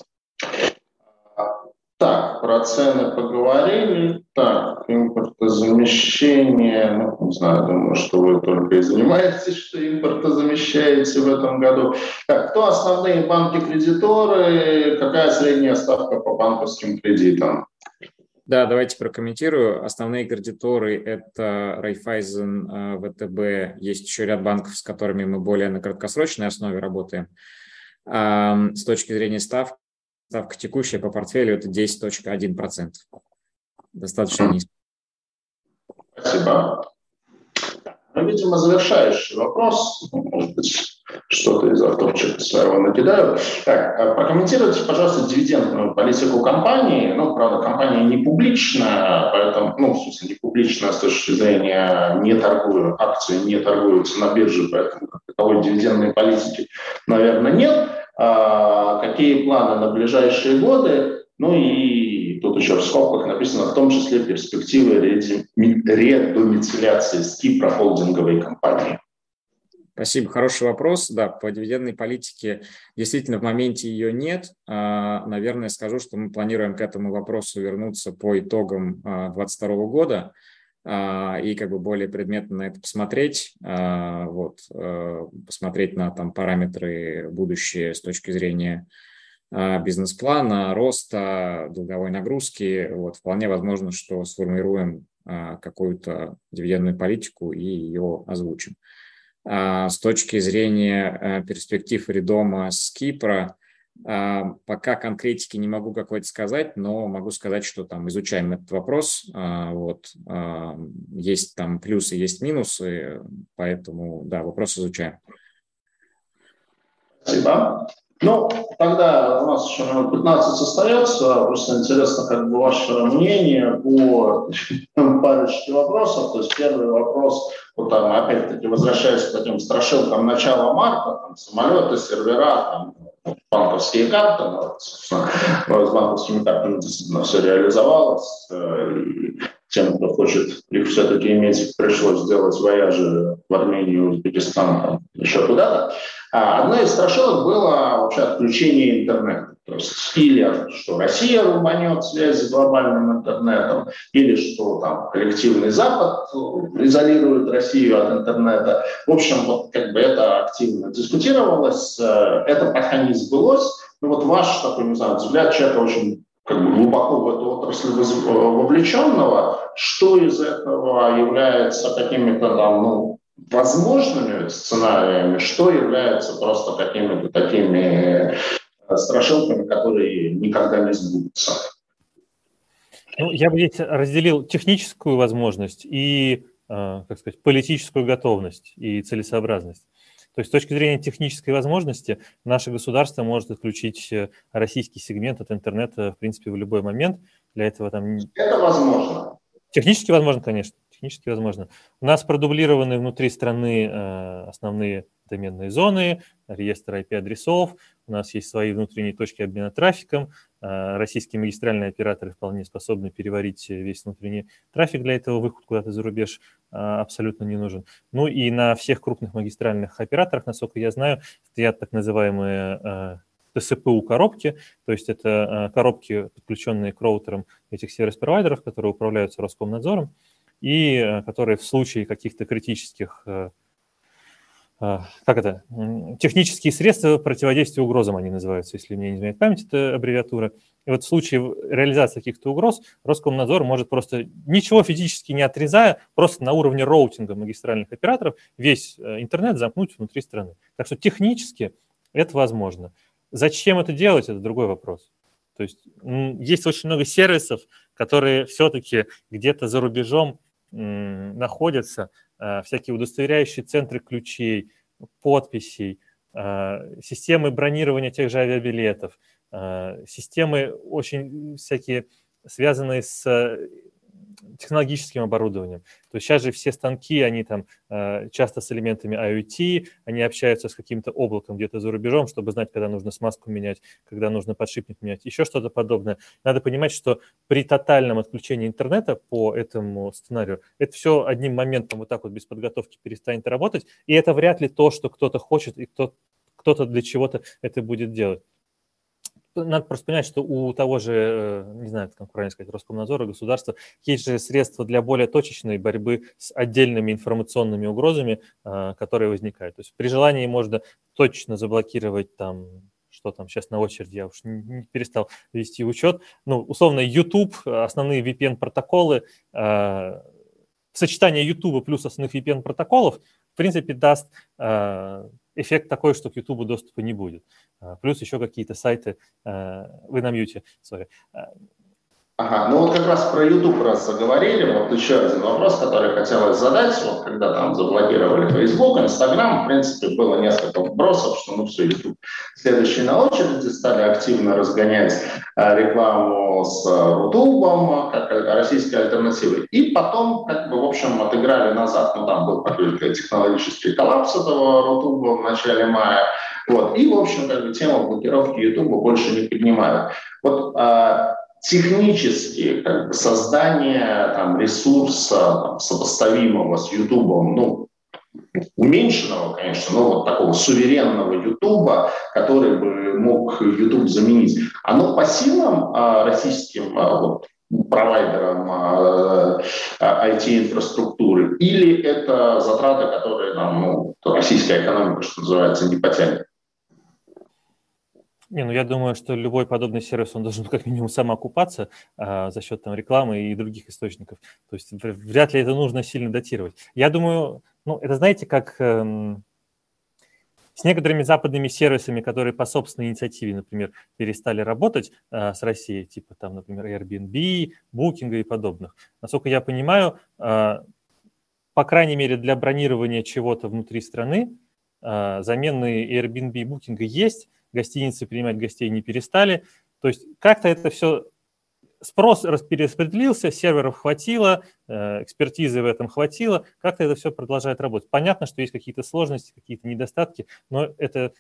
Про цены поговорили. Так, импортозамещение. Ну, не знаю, думаю, что вы только и занимаетесь, что импортозамещаете в этом году. Так, кто основные банки-кредиторы? Какая средняя ставка по банковским кредитам? Да, давайте прокомментирую. Основные кредиторы – это Райфайзен, э, ВТБ. Есть еще ряд банков, с которыми мы более на краткосрочной основе работаем. С точки зрения ставки, ставка текущая по портфелю это 10.1%. Достаточно низко. Спасибо. Ну, видимо, завершающий вопрос. Ну, может быть, что-то из артурчика своего накидаю. Так, а прокомментируйте, пожалуйста, дивидендную политику компании. Ну, правда, компания не публичная, поэтому, ну, в смысле, не публичная с точки зрения не торгую, акции не торгуются на бирже, поэтому таковой дивидендной политики, наверное, нет. А, какие планы на ближайшие годы, ну и тут еще в скобках написано, в том числе перспективы редомицеляции с Кипра холдинговой компании. Спасибо, хороший вопрос. Да, по дивидендной политике действительно в моменте ее нет. А, наверное, скажу, что мы планируем к этому вопросу вернуться по итогам 2022 а, года. А, и как бы более предметно на это посмотреть, вот, э, посмотреть на там параметры будущее с точки зрения бизнес-плана, роста, долговой нагрузки. Вот, вполне возможно, что сформируем какую-то дивидендную политику и ее озвучим. С точки зрения перспектив редома с Кипра, а, пока конкретики не могу какой-то сказать, но могу сказать, что там изучаем этот вопрос. А, вот. А, есть там плюсы, есть минусы, поэтому, да, вопрос изучаем. Спасибо. Ну, тогда у нас еще минут 15 остается. Просто интересно, как бы ваше мнение по парочке вопросов. То есть первый вопрос, вот там, опять-таки, возвращаясь к таким страшилкам начала марта, там, самолеты, сервера, там, банковские карты, но, собственно, с банковскими картами действительно все реализовалось. Э, тем, кто хочет их все-таки иметь, пришлось сделать вояжи в Армению, Узбекистан, там, еще куда-то. А одна из страшилок была вообще отключение интернета. То есть или что Россия рубанет связь с глобальным интернетом, или что там коллективный Запад изолирует Россию от интернета. В общем, вот как бы это активно дискутировалось, э, это пока не сбылось. Ну вот ваш такой, не знаю, взгляд человека очень как бы глубоко в эту отрасль вовлеченного, что из этого является какими-то там, ну, возможными сценариями, что является просто какими-то такими э, страшилками, которые никогда не сбудутся. Ну, я бы здесь разделил техническую возможность и, э, как сказать, политическую готовность и целесообразность. То есть с точки зрения технической возможности наше государство может отключить э, российский сегмент от интернета, в принципе, в любой момент. Для этого там... Это возможно. Технически возможно, конечно. Технически возможно. У нас продублированы внутри страны э, основные доменные зоны, реестр IP-адресов, у нас есть свои внутренние точки обмена трафиком, российские магистральные операторы вполне способны переварить весь внутренний трафик, для этого выход куда-то за рубеж э, абсолютно не нужен. Ну и на всех крупных магистральных операторах, насколько я знаю, стоят так называемые э, ТСПУ коробки, то есть это коробки, подключенные к роутерам этих сервис-провайдеров, которые управляются Роскомнадзором, и которые в случае каких-то критических а, как это, технические средства противодействия угрозам они называются, если мне не изменяет память, это аббревиатура. И вот в случае реализации каких-то угроз Роскомнадзор может просто, ничего физически не отрезая, просто на уровне роутинга магистральных операторов весь э, интернет замкнуть внутри страны. Так что технически это возможно. Зачем это делать, это другой вопрос. То есть есть очень много сервисов, которые все-таки где-то за рубежом находятся, всякие удостоверяющие центры ключей, подписей, э, системы бронирования тех же авиабилетов, э, системы очень всякие связанные с технологическим оборудованием. То есть сейчас же все станки, они там э, часто с элементами IoT, они общаются с каким-то облаком где-то за рубежом, чтобы знать, когда нужно смазку менять, когда нужно подшипник менять, еще что-то подобное. Надо понимать, что при тотальном отключении интернета по этому сценарию это все одним моментом вот так вот без подготовки перестанет работать, и это вряд ли то, что кто-то хочет и кто кто-то для чего-то это будет делать надо просто понимать, что у того же, э, не знаю, как правильно сказать, Роскомнадзора, государства, есть же средства для более точечной борьбы с отдельными информационными угрозами, а, которые возникают. То есть при желании можно точно заблокировать там что там сейчас на очереди, я уж не перестал вести учет. Ну, условно, YouTube, основные VPN-протоколы, а, сочетание YouTube плюс основных VPN-протоколов, в принципе, даст а, эффект такой, что к YouTube доступа не будет. А, плюс еще какие-то сайты, а, вы на мьюте, сори. Ага, ну вот как раз про YouTube раз заговорили, вот еще один вопрос, который хотелось задать, вот когда там заблокировали Facebook, Instagram, в принципе, было несколько вопросов, что ну все, YouTube. Следующий на очереди, стали активно разгонять рекламу с Рутубом, как российской альтернативой, и потом, как бы, в общем, отыграли назад, ну там был какой-то технологический коллапс этого Рутуба в начале мая, вот. И, в общем, как бы, тему блокировки YouTube больше не поднимают. Вот а, технически как бы, создание там, ресурса там, сопоставимого с YouTube, ну, уменьшенного, конечно, но вот такого суверенного Ютуба, который бы мог YouTube заменить, оно по силам а, российским а, вот, провайдерам а, а, IT-инфраструктуры, или это затраты, которые нам, ну, российская экономика, что называется, не потянет? Не, ну я думаю, что любой подобный сервис, он должен [LAUGHS] как минимум самоокупаться а, за счет там, рекламы и других источников. То есть вряд ли это нужно сильно датировать. Я думаю, ну это знаете, как эм, с некоторыми западными сервисами, которые по собственной инициативе, например, перестали работать а, с Россией, типа там, например, Airbnb, Booking и подобных. Насколько я понимаю, а, по крайней мере, для бронирования чего-то внутри страны, а, заменные Airbnb и Booking есть, гостиницы принимать гостей не перестали. То есть как-то это все спрос перераспределился, серверов хватило, э, экспертизы в этом хватило, как-то это все продолжает работать. Понятно, что есть какие-то сложности, какие-то недостатки, но это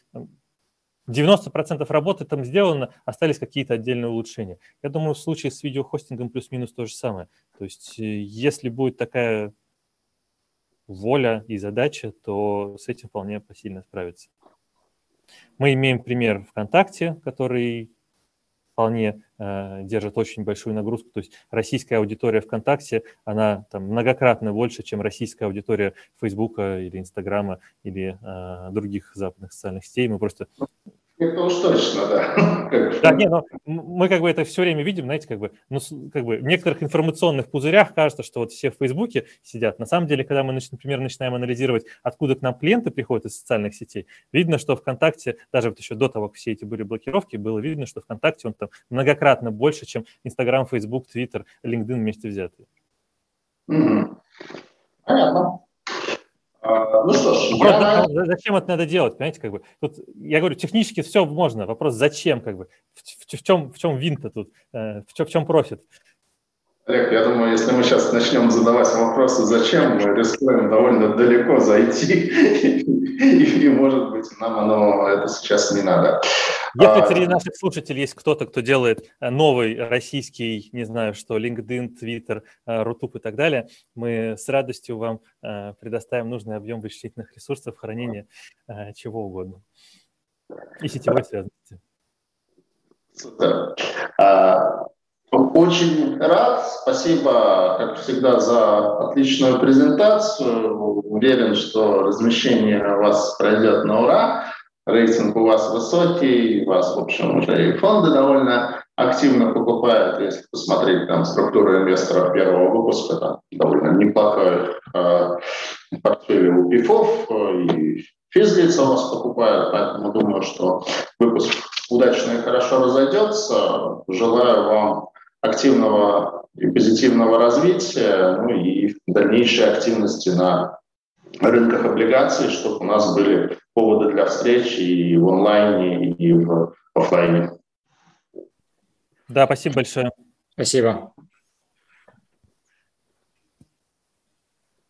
90% работы там сделано, остались какие-то отдельные улучшения. Я думаю, в случае с видеохостингом плюс-минус то же самое. То есть э, если будет такая воля и задача, то с этим вполне посильно справиться. Мы имеем пример ВКонтакте, который вполне э, держит очень большую нагрузку. То есть российская аудитория ВКонтакте, она там многократно больше, чем российская аудитория Фейсбука или Инстаграма или э, других западных социальных сетей. Мы просто это уж точно, да. [LAUGHS] Да, не, но мы как бы это все время видим, знаете, как бы, ну, как бы в некоторых информационных пузырях кажется, что вот все в Фейсбуке сидят. На самом деле, когда мы, например, начинаем анализировать, откуда к нам клиенты приходят из социальных сетей, видно, что ВКонтакте, даже вот еще до того, как все эти были блокировки, было видно, что ВКонтакте он там многократно больше, чем Инстаграм, Фейсбук, Твиттер, LinkedIn вместе взятые. Понятно. А, ну что ж, я... зачем это надо делать, понимаете, как бы. Тут, я говорю, технически все можно, вопрос зачем, как бы, в, в, в чем, в чем винта тут, э, в, чем, в чем профит. Олег, я думаю, если мы сейчас начнем задавать вопросы, зачем, мы рискуем довольно далеко зайти, [LAUGHS] и, может быть, нам оно это сейчас не надо. Если а, среди наших слушателей есть кто-то, кто делает э, новый российский, не знаю что, LinkedIn, Twitter, Рутуб и так далее, мы с радостью вам э, предоставим нужный объем вычислительных ресурсов хранения э, чего угодно и сетевой связанности. А, очень рад. Спасибо, как всегда, за отличную презентацию. Уверен, что размещение у вас пройдет на ура. Рейтинг у вас высокий, вас, в общем, уже и фонды довольно активно покупают. Если посмотреть там структуру инвесторов первого выпуска, там довольно неплохой э, портфель у ПИФов, и физлица у вас покупают, поэтому думаю, что выпуск удачно и хорошо разойдется. Желаю вам активного и позитивного развития, ну и дальнейшей активности на рынках облигаций, чтобы у нас были поводы для встреч и в онлайне, и в офлайне. Да, спасибо большое. Спасибо.